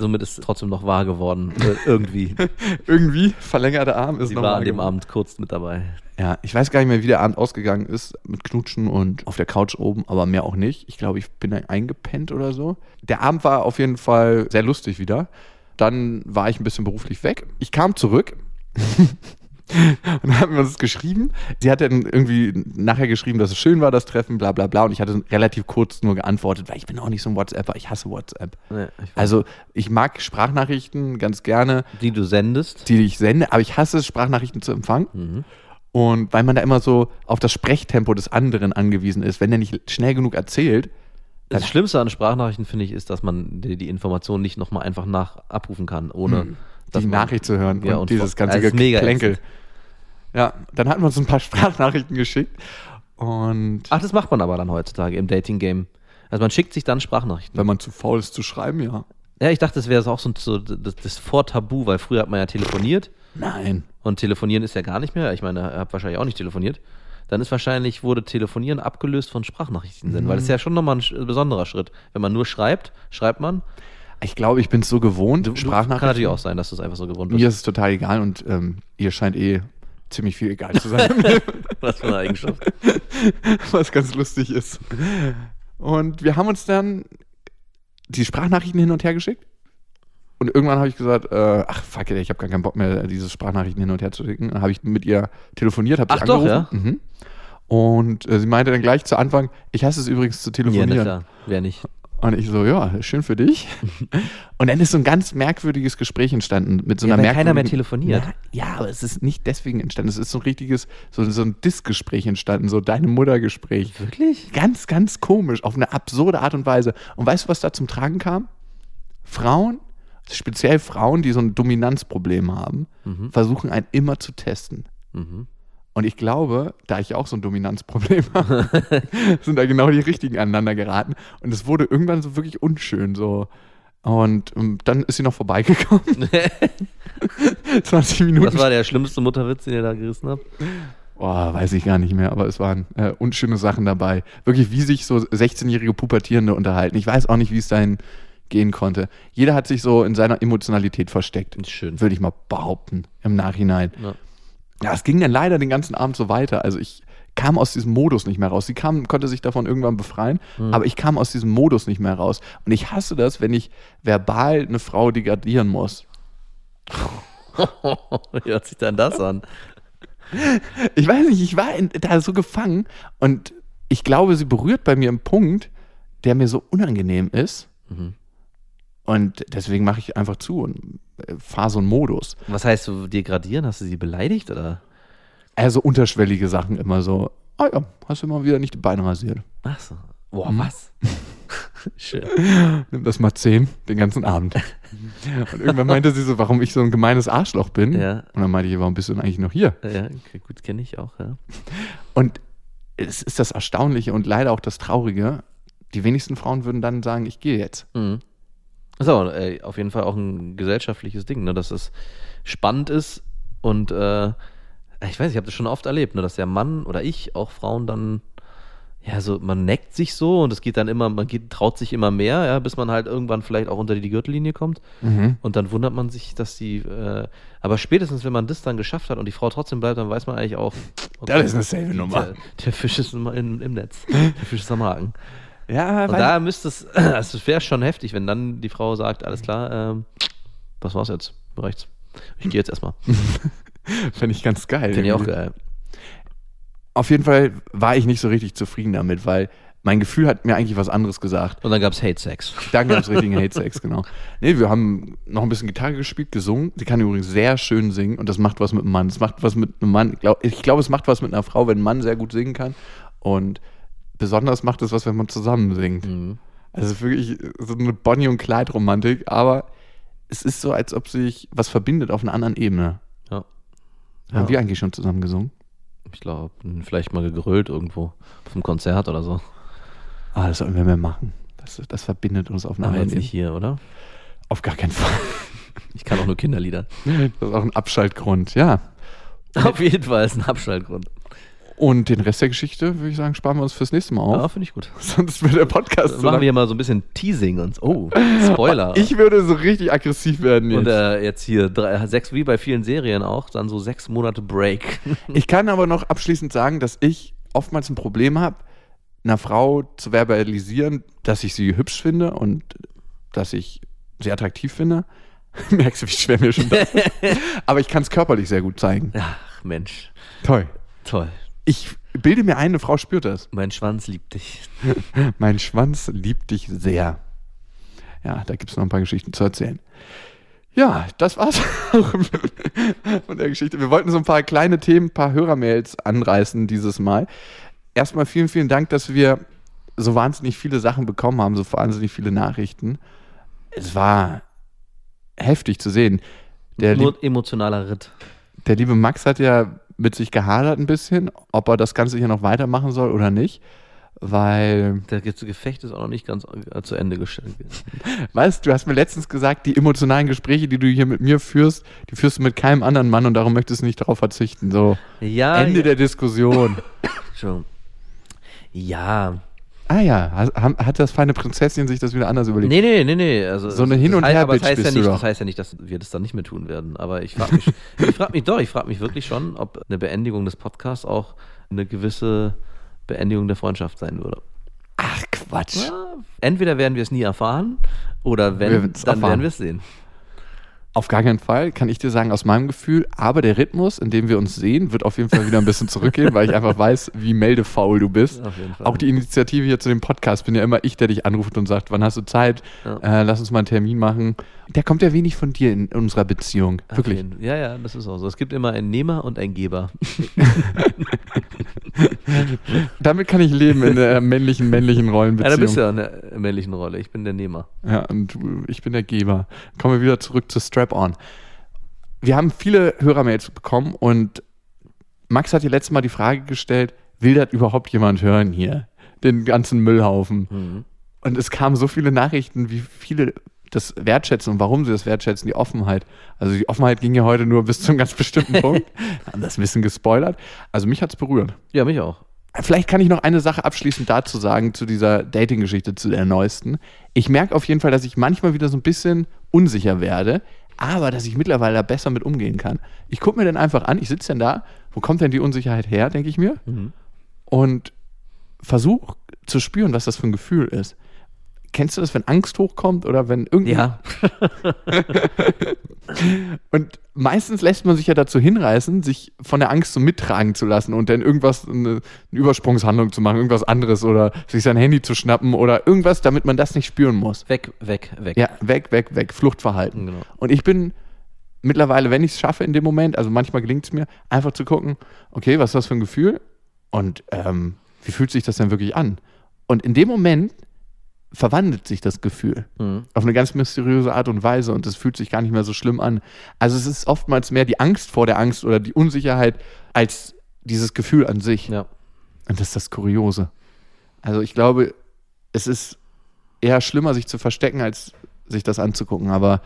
Speaker 3: Somit ist es trotzdem noch wahr geworden. Äh, irgendwie.
Speaker 2: Irgendwie verlängerter Arm ist
Speaker 3: Sie
Speaker 2: noch
Speaker 3: war an dem
Speaker 2: geworden.
Speaker 3: Abend kurz mit dabei.
Speaker 2: Ja, ich weiß gar nicht mehr, wie der Abend ausgegangen ist mit Knutschen und auf der Couch oben, aber mehr auch nicht. Ich glaube, ich bin eingepennt oder so. Der Abend war auf jeden Fall sehr lustig wieder. Dann war ich ein bisschen beruflich weg. Ich kam zurück und dann haben wir uns geschrieben. Sie hat dann irgendwie nachher geschrieben, dass es schön war, das Treffen, bla bla bla. Und ich hatte relativ kurz nur geantwortet, weil ich bin auch nicht so ein WhatsApper. Ich hasse WhatsApp.
Speaker 3: Ja, ich.
Speaker 2: Also ich mag Sprachnachrichten ganz gerne
Speaker 3: die du sendest.
Speaker 2: die ich sende, aber ich hasse es, Sprachnachrichten zu empfangen.
Speaker 3: Mhm.
Speaker 2: Und weil man da immer so auf das Sprechtempo des anderen angewiesen ist, wenn der nicht schnell genug erzählt,
Speaker 3: Das Schlimmste an Sprachnachrichten, finde ich, ist, dass man die, die Information nicht nochmal einfach nach abrufen kann, ohne dass
Speaker 2: die Nachricht zu hören
Speaker 3: Ja,
Speaker 2: und,
Speaker 3: und
Speaker 2: dieses ganze
Speaker 3: also
Speaker 2: Geplänkel. Ja, dann hatten wir uns ein paar Sprachnachrichten geschickt und
Speaker 3: Ach, das macht man aber dann heutzutage im Dating-Game. Also man schickt sich dann Sprachnachrichten.
Speaker 2: wenn man zu faul ist zu schreiben, ja.
Speaker 3: Ja, ich dachte, das wäre auch so, so das, das Vortabu, weil früher hat man ja telefoniert
Speaker 2: Nein.
Speaker 3: und telefonieren ist ja gar nicht mehr. Ich meine, ihr habt wahrscheinlich auch nicht telefoniert. dann ist wahrscheinlich, wurde Telefonieren abgelöst von Sprachnachrichten
Speaker 2: Mhm.
Speaker 3: weil das ist ja schon nochmal ein besonderer Schritt. Wenn man nur schreibt, schreibt man.
Speaker 2: Ich glaube, ich bin es so gewohnt.
Speaker 3: Du, du, kann
Speaker 2: Sprachnachrichten.
Speaker 3: natürlich auch sein, dass du es einfach so gewohnt bist.
Speaker 2: Mir ist es total egal und ähm, ihr scheint eh ziemlich viel egal zu sein,
Speaker 3: Was für eine Eigenschaft.
Speaker 2: was ganz lustig ist. Und wir haben uns dann die Sprachnachrichten hin und her geschickt. Und irgendwann habe ich gesagt, äh, ach fuck it, ich habe gar keinen Bock mehr, diese Sprachnachrichten hin und her zu schicken. Dann habe ich mit ihr telefoniert, habe sie
Speaker 3: Ach doch,
Speaker 2: angerufen. Mhm. Und äh, sie meinte dann gleich zu Anfang, ich hasse es übrigens zu
Speaker 3: Ja,
Speaker 2: telefonieren.
Speaker 3: na klar. Wer nicht?
Speaker 2: Und ich so, ja, schön für dich. Und dann ist so ein ganz merkwürdiges Gespräch entstanden mit so
Speaker 3: Ja,
Speaker 2: einer
Speaker 3: weil keiner mehr telefoniert.
Speaker 2: Na, ja, aber es ist nicht deswegen entstanden. Es ist so ein richtiges, so, so ein Diskgespräch entstanden, so deine Mutter-Gespräch.
Speaker 3: Wirklich?
Speaker 2: Ganz, ganz komisch, auf eine absurde Art und Weise. Und weißt du, was da zum Tragen kam? Frauen, speziell Frauen, die so ein Dominanzproblem haben, versuchen einen immer zu testen.
Speaker 3: Mhm.
Speaker 2: Und ich glaube, da ich auch so ein Dominanzproblem habe, sind da genau die richtigen aneinander geraten. Und es wurde irgendwann so wirklich unschön. So. Und ähm, dann ist sie noch vorbeigekommen. 20 Minuten.
Speaker 3: Was war der schlimmste Mutterwitz, den ihr da gerissen habt?
Speaker 2: Boah, weiß ich gar nicht mehr, aber es waren äh, unschöne Sachen dabei. Wirklich, wie sich so 16-jährige Pubertierende unterhalten. Ich weiß auch nicht, wie es dahin gehen konnte. Jeder hat sich so in seiner Emotionalität versteckt.
Speaker 3: Schön.
Speaker 2: Würde ich mal behaupten, im Nachhinein.
Speaker 3: Ja.
Speaker 2: Ja, es ging dann leider den ganzen Abend so weiter. Also ich kam aus diesem Modus nicht mehr raus. Sie kam, konnte sich davon irgendwann befreien, aber ich kam aus diesem Modus nicht mehr raus. Und ich hasse das, wenn ich verbal eine Frau degradieren muss.
Speaker 3: Wie hört sich dann das an?
Speaker 2: Ich weiß nicht, ich war in, da so gefangen und ich glaube, sie berührt bei mir einen Punkt, der mir so unangenehm ist. Und deswegen mache ich einfach zu und äh, fahre so einen Modus.
Speaker 3: Was heißt du degradieren? Hast du sie beleidigt oder?
Speaker 2: Also unterschwellige Sachen immer so. Ah ja, hast du mal wieder nicht die Beine rasiert.
Speaker 3: Ach so. Boah,
Speaker 2: Hm?
Speaker 3: was? Schön.
Speaker 2: Nimm das mal zehn, den ganzen Abend. Und irgendwann meinte sie so, warum ich so ein gemeines Arschloch bin.
Speaker 3: Ja.
Speaker 2: Und dann meinte ich, warum bist du denn eigentlich noch hier?
Speaker 3: Ja, okay, gut, kenne ich auch, ja.
Speaker 2: Und es ist das Erstaunliche und leider auch das Traurige. Die wenigsten Frauen würden dann sagen, ich gehe jetzt.
Speaker 3: Mhm. Das ist aber äh, auf jeden Fall auch ein gesellschaftliches Ding, ne? dass es spannend ist und äh, ich weiß, ich habe das schon oft erlebt, ne? dass der Mann oder ich auch Frauen dann, ja, so, man neckt sich so und es geht dann immer, man geht, traut sich immer mehr, ja, bis man halt irgendwann vielleicht auch unter die Gürtellinie kommt und dann wundert man sich, dass die, äh, aber spätestens, wenn man das dann geschafft hat und die Frau trotzdem bleibt, dann weiß man eigentlich auch,
Speaker 2: Das ist eine safe Nummer.
Speaker 3: Der, der Fisch ist im, im Netz, der Fisch ist am Haken.
Speaker 2: Ja,
Speaker 3: Und da müsste es, also es wäre schon heftig, wenn dann die Frau sagt, alles klar, ähm, das war's jetzt, reicht's. Ich gehe jetzt erstmal.
Speaker 2: fände ich ganz geil.
Speaker 3: Finde ich auch geil.
Speaker 2: Auf jeden Fall war ich nicht so richtig zufrieden damit, weil mein Gefühl hat mir eigentlich was anderes gesagt.
Speaker 3: Und dann gab's Hate Sex.
Speaker 2: Dann gab es richtigen Hate-Sex, genau. Nee, wir haben noch ein bisschen Gitarre gespielt, gesungen. Sie kann übrigens sehr schön singen und das macht was mit einem Mann. Es macht was mit einem Mann. Ich glaube, es macht was mit einer Frau, wenn ein Mann sehr gut singen kann. Und besonders macht es was, wenn man zusammen singt.
Speaker 3: Mhm.
Speaker 2: Also wirklich so eine Bonnie- und Clyde-Romantik, aber es ist so, als ob sich was verbindet auf einer anderen Ebene.
Speaker 3: Ja.
Speaker 2: Haben wir eigentlich schon zusammen gesungen?
Speaker 3: Ich glaube, vielleicht mal gegrölt irgendwo. Auf einem Konzert oder so.
Speaker 2: Ah, das sollten wir mehr machen. Das, das verbindet uns auf einer
Speaker 3: Aber
Speaker 2: anderen
Speaker 3: jetzt nicht
Speaker 2: Ebene.
Speaker 3: hier, oder?
Speaker 2: Auf gar keinen Fall.
Speaker 3: Ich kann auch nur Kinderlieder.
Speaker 2: Das ist auch ein Abschaltgrund, ja.
Speaker 3: Auf jeden Fall ist ein Abschaltgrund.
Speaker 2: Und den Rest der Geschichte, würde ich sagen, sparen wir uns fürs nächste Mal
Speaker 3: Ja,
Speaker 2: auf.
Speaker 3: finde ich gut.
Speaker 2: Sonst wird der Podcast
Speaker 3: Dann
Speaker 2: zu
Speaker 3: machen wir mal so ein bisschen Teasing und so. Oh, Spoiler.
Speaker 2: Ich würde so richtig aggressiv werden jetzt.
Speaker 3: und äh, jetzt hier drei, sechs, wie bei vielen Serien auch, dann so sechs Monate Break.
Speaker 2: ich kann aber noch abschließend sagen, dass ich oftmals ein Problem habe, einer Frau zu verbalisieren, dass ich sie hübsch finde und dass ich sie attraktiv finde. Merkst du, wie schwer mir schon das ist? Aber ich kann es körperlich sehr gut zeigen.
Speaker 3: Ach, Mensch.
Speaker 2: Toll.
Speaker 3: Toll.
Speaker 2: Ich bilde mir ein, eine Frau spürt das.
Speaker 3: Mein Schwanz liebt dich.
Speaker 2: Mein Schwanz liebt dich sehr. Ja, da gibt es noch ein paar Geschichten zu erzählen. Ja, das war's auch von der Geschichte. Wir wollten so ein paar kleine Themen, ein paar Hörermails anreißen dieses Mal. Erstmal vielen, vielen Dank, dass wir so wahnsinnig viele Sachen bekommen haben, so wahnsinnig viele Nachrichten. Es war heftig zu sehen. Der,
Speaker 3: Nur emotionaler Ritt.
Speaker 2: der liebe Max hat ja mit sich gehadert ein bisschen, ob er das Ganze hier noch weitermachen soll oder nicht. Weil
Speaker 3: Das Gefecht ist auch noch nicht ganz äh, zu Ende gestellt.
Speaker 2: Weißt du, hast mir letztens gesagt, die emotionalen Gespräche, die du hier mit mir führst, die führst du mit keinem anderen Mann und darum möchtest du nicht darauf verzichten. So,
Speaker 3: Ja,
Speaker 2: Ende
Speaker 3: ja.
Speaker 2: der Diskussion.
Speaker 3: Entschuldigung. Ja.
Speaker 2: Ah ja, hat, das feine Prinzesschen sich das wieder anders überlegt?
Speaker 3: Nee, nee, nee, nee. Also,
Speaker 2: So eine
Speaker 3: das
Speaker 2: Hin- und
Speaker 3: heißt-
Speaker 2: Her-Bitch
Speaker 3: das heißt, ja
Speaker 2: bist du
Speaker 3: nicht,
Speaker 2: doch.
Speaker 3: das heißt ja nicht, dass wir das dann nicht mehr tun werden. Aber ich frage mich, ich frage mich doch, ich frage mich wirklich schon, ob eine Beendigung des Podcasts auch eine gewisse Beendigung der Freundschaft sein würde.
Speaker 2: Ach Quatsch.
Speaker 3: Ja, entweder werden wir es nie erfahren oder wenn, dann
Speaker 2: erfahren.
Speaker 3: werden wir es sehen.
Speaker 2: Auf gar keinen Fall, kann ich dir sagen, aus meinem Gefühl. Aber der Rhythmus, in dem wir uns sehen, wird auf jeden Fall wieder ein bisschen zurückgehen, weil ich einfach weiß, wie meldefaul du bist.
Speaker 3: Auf jeden Fall.
Speaker 2: Auch die Initiative hier zu dem Podcast bin ja immer ich, der dich anruft und sagt, wann hast du Zeit?
Speaker 3: Ja.
Speaker 2: Äh, lass uns mal einen Termin machen. Der kommt ja wenig von dir in unserer Beziehung. Wirklich.
Speaker 3: Ja, ja, das ist auch so. Es gibt immer einen Nehmer und einen Geber.
Speaker 2: Damit kann ich leben in der männlichen, männlichen
Speaker 3: Ja,
Speaker 2: Rollenbeziehung.
Speaker 3: da bist du ja in der männlichen Rolle. Ich bin der Nehmer.
Speaker 2: Ja, und ich bin der Geber. Kommen wir wieder zurück zu Strap-On. Wir haben viele Hörermails bekommen und Max hat dir letztes Mal die Frage gestellt, will das überhaupt jemand hören hier? Den ganzen Müllhaufen.
Speaker 3: Mhm.
Speaker 2: Und es kamen so viele Nachrichten, wie viele das wertschätzen und warum sie das wertschätzen, die Offenheit. Also die Offenheit ging ja heute nur bis zum ganz bestimmten Punkt. Haben das ein bisschen gespoilert. Also mich hat es berührt.
Speaker 3: Ja, mich auch.
Speaker 2: Vielleicht kann ich noch eine Sache abschließend dazu sagen, zu dieser Dating-Geschichte, zu der neuesten. Ich merke auf jeden Fall, dass ich manchmal wieder so ein bisschen unsicher werde, aber dass ich mittlerweile da besser mit umgehen kann. Ich gucke mir dann einfach an, ich sitze dann da, wo kommt denn die Unsicherheit her, denke ich mir, und versuche zu spüren, was das für ein Gefühl ist. Kennst du das, wenn Angst hochkommt oder wenn irgendwie.
Speaker 3: Ja.
Speaker 2: Und meistens lässt man sich ja dazu hinreißen, sich von der Angst so mittragen zu lassen und dann irgendwas, eine, eine Übersprungshandlung zu machen, irgendwas anderes oder sich sein Handy zu schnappen oder irgendwas, damit man das nicht spüren muss.
Speaker 3: Weg, weg, weg.
Speaker 2: Ja, weg, weg, weg, Fluchtverhalten.
Speaker 3: Genau.
Speaker 2: Und ich bin mittlerweile, wenn ich es schaffe in dem Moment, also manchmal gelingt es mir, einfach zu gucken, okay, was ist das für ein Gefühl und ähm, wie fühlt sich das denn wirklich an? Und in dem Moment verwandelt sich das Gefühl
Speaker 3: Mhm.
Speaker 2: auf eine ganz mysteriöse Art und Weise und es fühlt sich gar nicht mehr so schlimm an. Also es ist oftmals mehr die Angst vor der Angst oder die Unsicherheit als dieses Gefühl an sich.
Speaker 3: Ja.
Speaker 2: Und das ist das Kuriose. Also ich glaube, es ist eher schlimmer, sich zu verstecken, als sich das anzugucken. Aber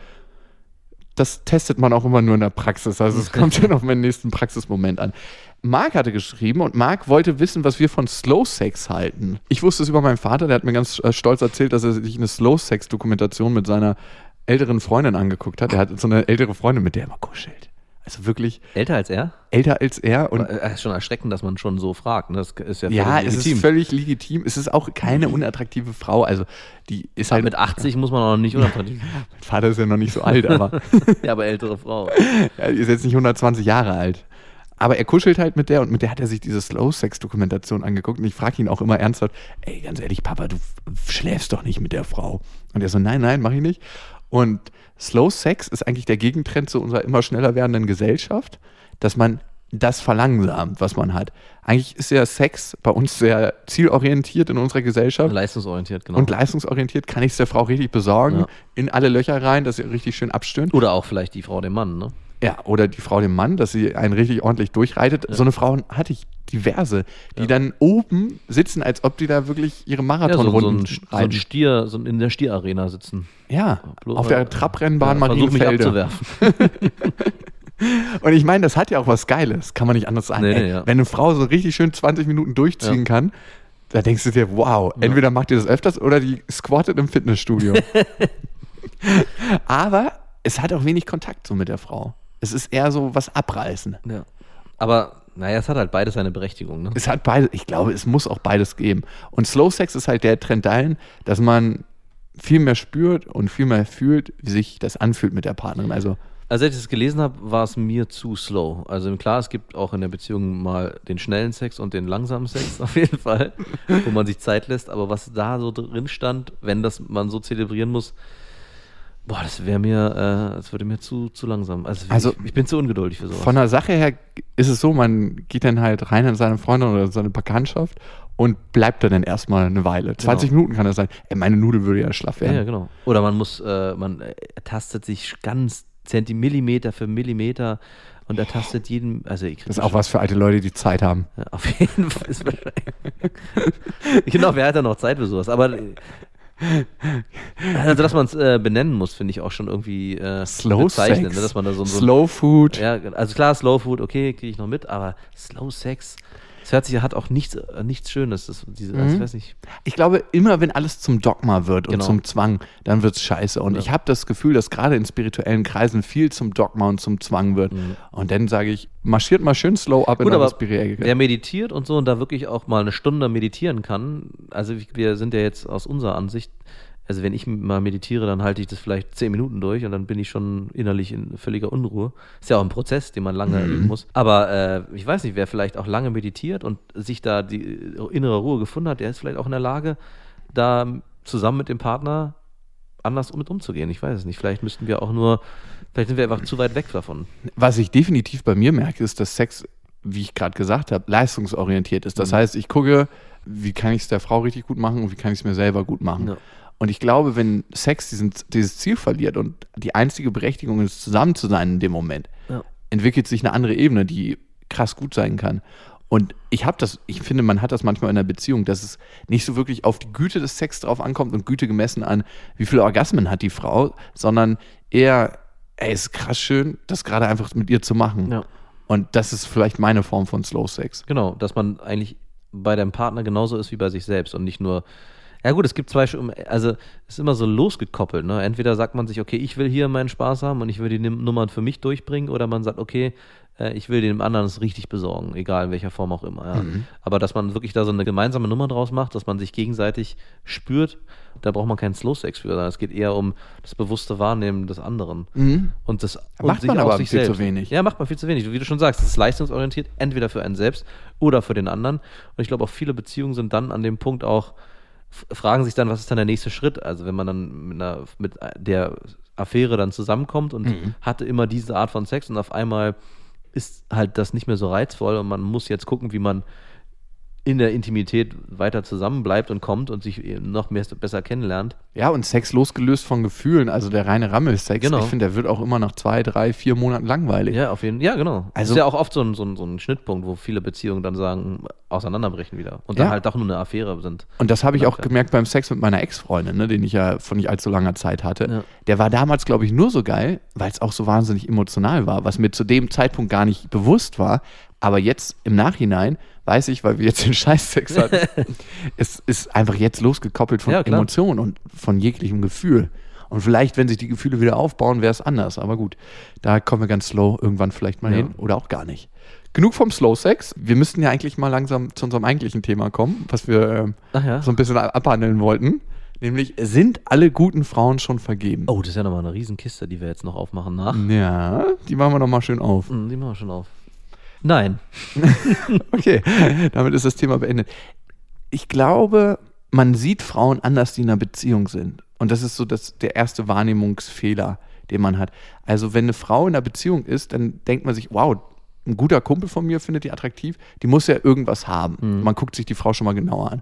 Speaker 2: das testet man auch immer nur in der Praxis. Also es kommt dann auf meinen nächsten Praxismoment an. Marc hatte geschrieben und Marc wollte wissen, was wir von Slow Sex halten. Ich wusste es über meinen Vater, der hat mir ganz äh, stolz erzählt, dass er sich eine Slow Sex Dokumentation mit seiner älteren Freundin angeguckt hat. Er hat so eine ältere Freundin, mit der er immer kuschelt. Also wirklich
Speaker 3: Älter als er?
Speaker 2: älter als er und
Speaker 3: Äh, ist schon erschreckend, dass man schon so fragt. Ne? Das ist ja,
Speaker 2: ja,
Speaker 3: völlig
Speaker 2: es
Speaker 3: legitim.
Speaker 2: ist völlig legitim. Es ist auch keine unattraktive Frau. Also die ist
Speaker 3: Aber
Speaker 2: halt.
Speaker 3: mit 80 muss man auch noch nicht unattraktiv
Speaker 2: Mein Vater ist ja noch nicht so alt, aber
Speaker 3: Ja, aber ältere Frau.
Speaker 2: er ist jetzt nicht 120 Jahre alt. Aber er kuschelt halt mit der und mit der hat er sich diese Slow-Sex-Dokumentation angeguckt und ich frage ihn auch immer ernsthaft, ey, ganz ehrlich, Papa, du schläfst doch nicht mit der Frau. Und er so, nein, nein, mach ich nicht. Und Slow Sex ist eigentlich der Gegentrend zu unserer immer schneller werdenden Gesellschaft, dass man das verlangsamt, was man hat. Eigentlich ist ja Sex bei uns sehr zielorientiert in unserer Gesellschaft.
Speaker 3: Leistungsorientiert, genau.
Speaker 2: Und leistungsorientiert kann ich es der Frau richtig besorgen,
Speaker 3: Ja.
Speaker 2: in alle Löcher rein, dass sie richtig schön abstöhnt.
Speaker 3: Oder auch vielleicht die Frau dem Mann, ne?
Speaker 2: Ja, oder die Frau dem Mann, dass sie einen richtig ordentlich durchreitet. So eine Frau hatte ich diverse, die dann oben sitzen, als ob die da wirklich ihre
Speaker 3: Ja, so, so,
Speaker 2: Marathonrunden
Speaker 3: ein, so ein. Stier, so in der Stierarena sitzen.
Speaker 2: Ja,
Speaker 3: Bloß
Speaker 2: auf der Trabrennbahn
Speaker 3: Ja, versuch mich abzuwerfen.
Speaker 2: Und ich meine, das hat ja auch was Geiles, kann man nicht anders sagen.
Speaker 3: Nee,
Speaker 2: Ey,
Speaker 3: ja.
Speaker 2: Wenn eine Frau so richtig schön 20 Minuten durchziehen
Speaker 3: Ja.
Speaker 2: kann, da denkst du dir, wow, entweder macht ihr das öfters oder die squattet im Fitnessstudio. Aber es hat auch wenig Kontakt so mit der Frau. Es ist eher so was abreißen.
Speaker 3: Ja. Aber, naja, es hat halt beides seine Berechtigung, ne?
Speaker 2: Es hat beide, ich glaube, es muss auch beides geben. Und Slow Sex ist halt der Trend dahin, dass man viel mehr spürt und viel mehr fühlt, wie sich das anfühlt mit der Partnerin. Also,
Speaker 3: Als ich das gelesen habe, war es mir zu slow. Also klar, es gibt auch in der Beziehung mal den schnellen Sex und den langsamen Sex auf jeden Fall, wo man sich Zeit lässt. Aber was da so drin stand, wenn das man so zelebrieren muss, boah, das wäre mir, äh, das würde mir zu, zu langsam. Also,
Speaker 2: Also,
Speaker 3: ich, ich bin zu ungeduldig für sowas.
Speaker 2: von der Sache her ist es so, man geht dann halt rein in seine Freundin oder seine Bekanntschaft und bleibt da dann erstmal eine Weile. 20 Minuten kann das sein. Ey, meine Nudel würde ja schlaff werden.
Speaker 3: ja, genau. Oder man muss, äh, man äh, tastet sich ganz Zentimeter für Millimeter und ertastet jeden, also ich
Speaker 2: Das ist auch was für alte Leute, die Zeit haben.
Speaker 3: Ja, auf jeden Fall genau, wer hat da noch Zeit für sowas? Aber äh, also, dass man es äh, benennen muss, finde ich auch schon irgendwie äh,
Speaker 2: Slow
Speaker 3: bezeichnend,
Speaker 2: Sex,
Speaker 3: ne? dass man da so, so
Speaker 2: Slow Food.
Speaker 3: ja, also klar, Slow Food, okay, kriege ich noch mit, aber Slow Sex, Es hört sich, hat auch nichts, äh, nichts Schönes. Das, diese, also
Speaker 2: Mhm.
Speaker 3: ich weiß nicht.
Speaker 2: Ich glaube, immer wenn alles zum Dogma wird und
Speaker 3: Genau.
Speaker 2: zum Zwang, dann wird's scheiße. Und
Speaker 3: Ja.
Speaker 2: ich habe das Gefühl, dass gerade in spirituellen Kreisen viel zum Dogma und zum Zwang wird. Und dann sage ich, marschiert mal schön slow up in
Speaker 3: Mhm. Gut,
Speaker 2: eure
Speaker 3: aber
Speaker 2: spirituelle
Speaker 3: wer meditiert und so und da wirklich auch mal eine Stunde meditieren kann, also wir sind ja jetzt aus unserer Ansicht, also wenn ich mal meditiere, dann halte ich das vielleicht zehn Minuten durch und dann bin ich schon innerlich in völliger Unruhe. Ist ja auch ein Prozess, den man lange üben muss. Aber äh, ich weiß nicht, wer vielleicht auch lange meditiert und sich da die innere Ruhe gefunden hat, der ist vielleicht auch in der Lage, da zusammen mit dem Partner anders mit umzugehen. Ich weiß es nicht. Vielleicht müssten wir auch nur, vielleicht sind wir einfach zu weit weg davon.
Speaker 2: Was ich definitiv bei mir merke, ist, dass Sex, wie ich gerade gesagt habe, leistungsorientiert ist. Das
Speaker 3: Mhm.
Speaker 2: heißt, ich gucke, wie kann ich es der Frau richtig gut machen und wie kann ich es mir selber gut machen.
Speaker 3: Ja.
Speaker 2: Und ich glaube, wenn Sex diesen, dieses Ziel verliert und die einzige Berechtigung ist, zusammen zu sein in dem Moment,
Speaker 3: Ja.
Speaker 2: entwickelt sich eine andere Ebene, die krass gut sein kann. Und ich habe das, ich finde, man hat das manchmal in einer Beziehung, dass es nicht so wirklich auf die Güte des Sex drauf ankommt und Güte gemessen an, wie viele Orgasmen hat die Frau, sondern eher, ey, ist krass schön, das gerade einfach mit ihr zu machen.
Speaker 3: Ja.
Speaker 2: Und das ist vielleicht meine Form von Slow Sex.
Speaker 3: Genau, dass man eigentlich bei deinem Partner genauso ist wie bei sich selbst und nicht nur. Ja gut, es gibt zwei, also es ist immer so losgekoppelt. Ne? Entweder sagt man sich, okay, ich will hier meinen Spaß haben und ich will die Nummern für mich durchbringen, oder man sagt, okay, äh, ich will dem anderen es richtig besorgen, egal in welcher Form auch immer. Ja. Aber dass man wirklich da so eine gemeinsame Nummer draus macht, dass man sich gegenseitig spürt, da braucht man keinen Slow Sex für, sondern es geht eher um das bewusste Wahrnehmen des anderen. Und das und
Speaker 2: Macht man
Speaker 3: auch
Speaker 2: aber viel zu
Speaker 3: selbst.
Speaker 2: wenig.
Speaker 3: Ja, macht man viel zu wenig. Wie du schon sagst, es ist leistungsorientiert, entweder für einen selbst oder für den anderen. Und ich glaube, auch viele Beziehungen sind dann an dem Punkt auch, fragen sich dann, was ist dann der nächste Schritt? Also wenn man dann mit, einer, mit der Affäre dann zusammenkommt und
Speaker 2: Mhm.
Speaker 3: hatte immer diese Art von Sex und auf einmal ist halt das nicht mehr so reizvoll und man muss jetzt gucken, wie man in der Intimität weiter zusammenbleibt und kommt und sich eben noch mehr, besser kennenlernt.
Speaker 2: Ja, und Sex losgelöst von Gefühlen, also der reine Rammelsex,
Speaker 3: Genau.
Speaker 2: ich finde, der wird auch immer nach zwei, drei, vier Monaten langweilig.
Speaker 3: Ja, auf jeden Fall. Ja, genau.
Speaker 2: Also-
Speaker 3: ist ja auch oft so ein, so, ein, so ein Schnittpunkt, wo viele Beziehungen dann sagen, auseinanderbrechen wieder. Und dann
Speaker 2: Ja.
Speaker 3: halt doch nur eine Affäre sind.
Speaker 2: Und das habe ich auch gemerkt beim Sex mit meiner Ex-Freundin, ne, den ich ja von nicht allzu langer Zeit hatte.
Speaker 3: Ja.
Speaker 2: Der war damals, glaube ich, nur so geil, weil es auch so wahnsinnig emotional war, was mir zu dem Zeitpunkt gar nicht bewusst war. Aber jetzt im Nachhinein weiß ich, weil wir jetzt den Scheißsex hatten, es ist einfach jetzt losgekoppelt von
Speaker 3: Ja.
Speaker 2: Emotionen und von jeglichem Gefühl. Und vielleicht, wenn sich die Gefühle wieder aufbauen, wäre es anders. Aber gut, da kommen wir ganz slow irgendwann vielleicht mal
Speaker 3: Ja.
Speaker 2: hin oder auch gar nicht. Genug vom Slow Sex. Wir müssten ja eigentlich mal langsam zu unserem eigentlichen Thema kommen, was wir
Speaker 3: Ach ja.
Speaker 2: so ein bisschen abhandeln wollten. Nämlich, sind alle guten Frauen schon vergeben?
Speaker 3: Oh, das ist ja nochmal eine Riesenkiste, die wir jetzt noch aufmachen nach.
Speaker 2: Ja, die machen wir noch mal schön auf.
Speaker 3: Hm, Die machen wir schon auf. Nein.
Speaker 2: Okay, damit ist das Thema beendet. Ich glaube, man sieht Frauen anders, die in einer Beziehung sind. Und das ist so das, der erste Wahrnehmungsfehler, den man hat. Also, wenn eine Frau in einer Beziehung ist, dann denkt man sich, wow, ein guter Kumpel von mir findet die attraktiv, die muss ja irgendwas haben. Man guckt sich die Frau schon mal genauer an.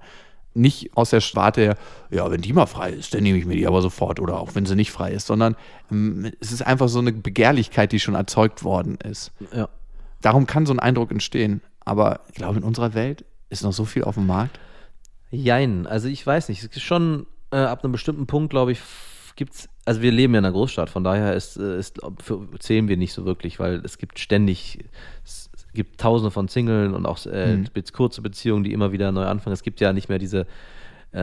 Speaker 2: Nicht aus der Schwarte her, ja, wenn die mal frei ist, dann nehme ich mir die aber sofort oder auch wenn sie nicht frei ist, sondern ähm, es ist einfach so eine Begehrlichkeit, die schon erzeugt worden ist.
Speaker 3: Ja.
Speaker 2: Darum kann so ein Eindruck entstehen. Aber ich glaube, in unserer Welt ist noch so viel auf dem Markt.
Speaker 3: Jein. Also ich weiß nicht. Es ist schon äh, ab einem bestimmten Punkt, glaube ich, gibt es. Also wir leben ja in einer Großstadt, von daher ist, äh, ist, für, zählen wir nicht so wirklich, weil es gibt ständig, es gibt tausende von Singeln und auch äh,
Speaker 2: Mhm.
Speaker 3: kurze Beziehungen, die immer wieder neu anfangen. Es gibt ja nicht mehr diese, äh,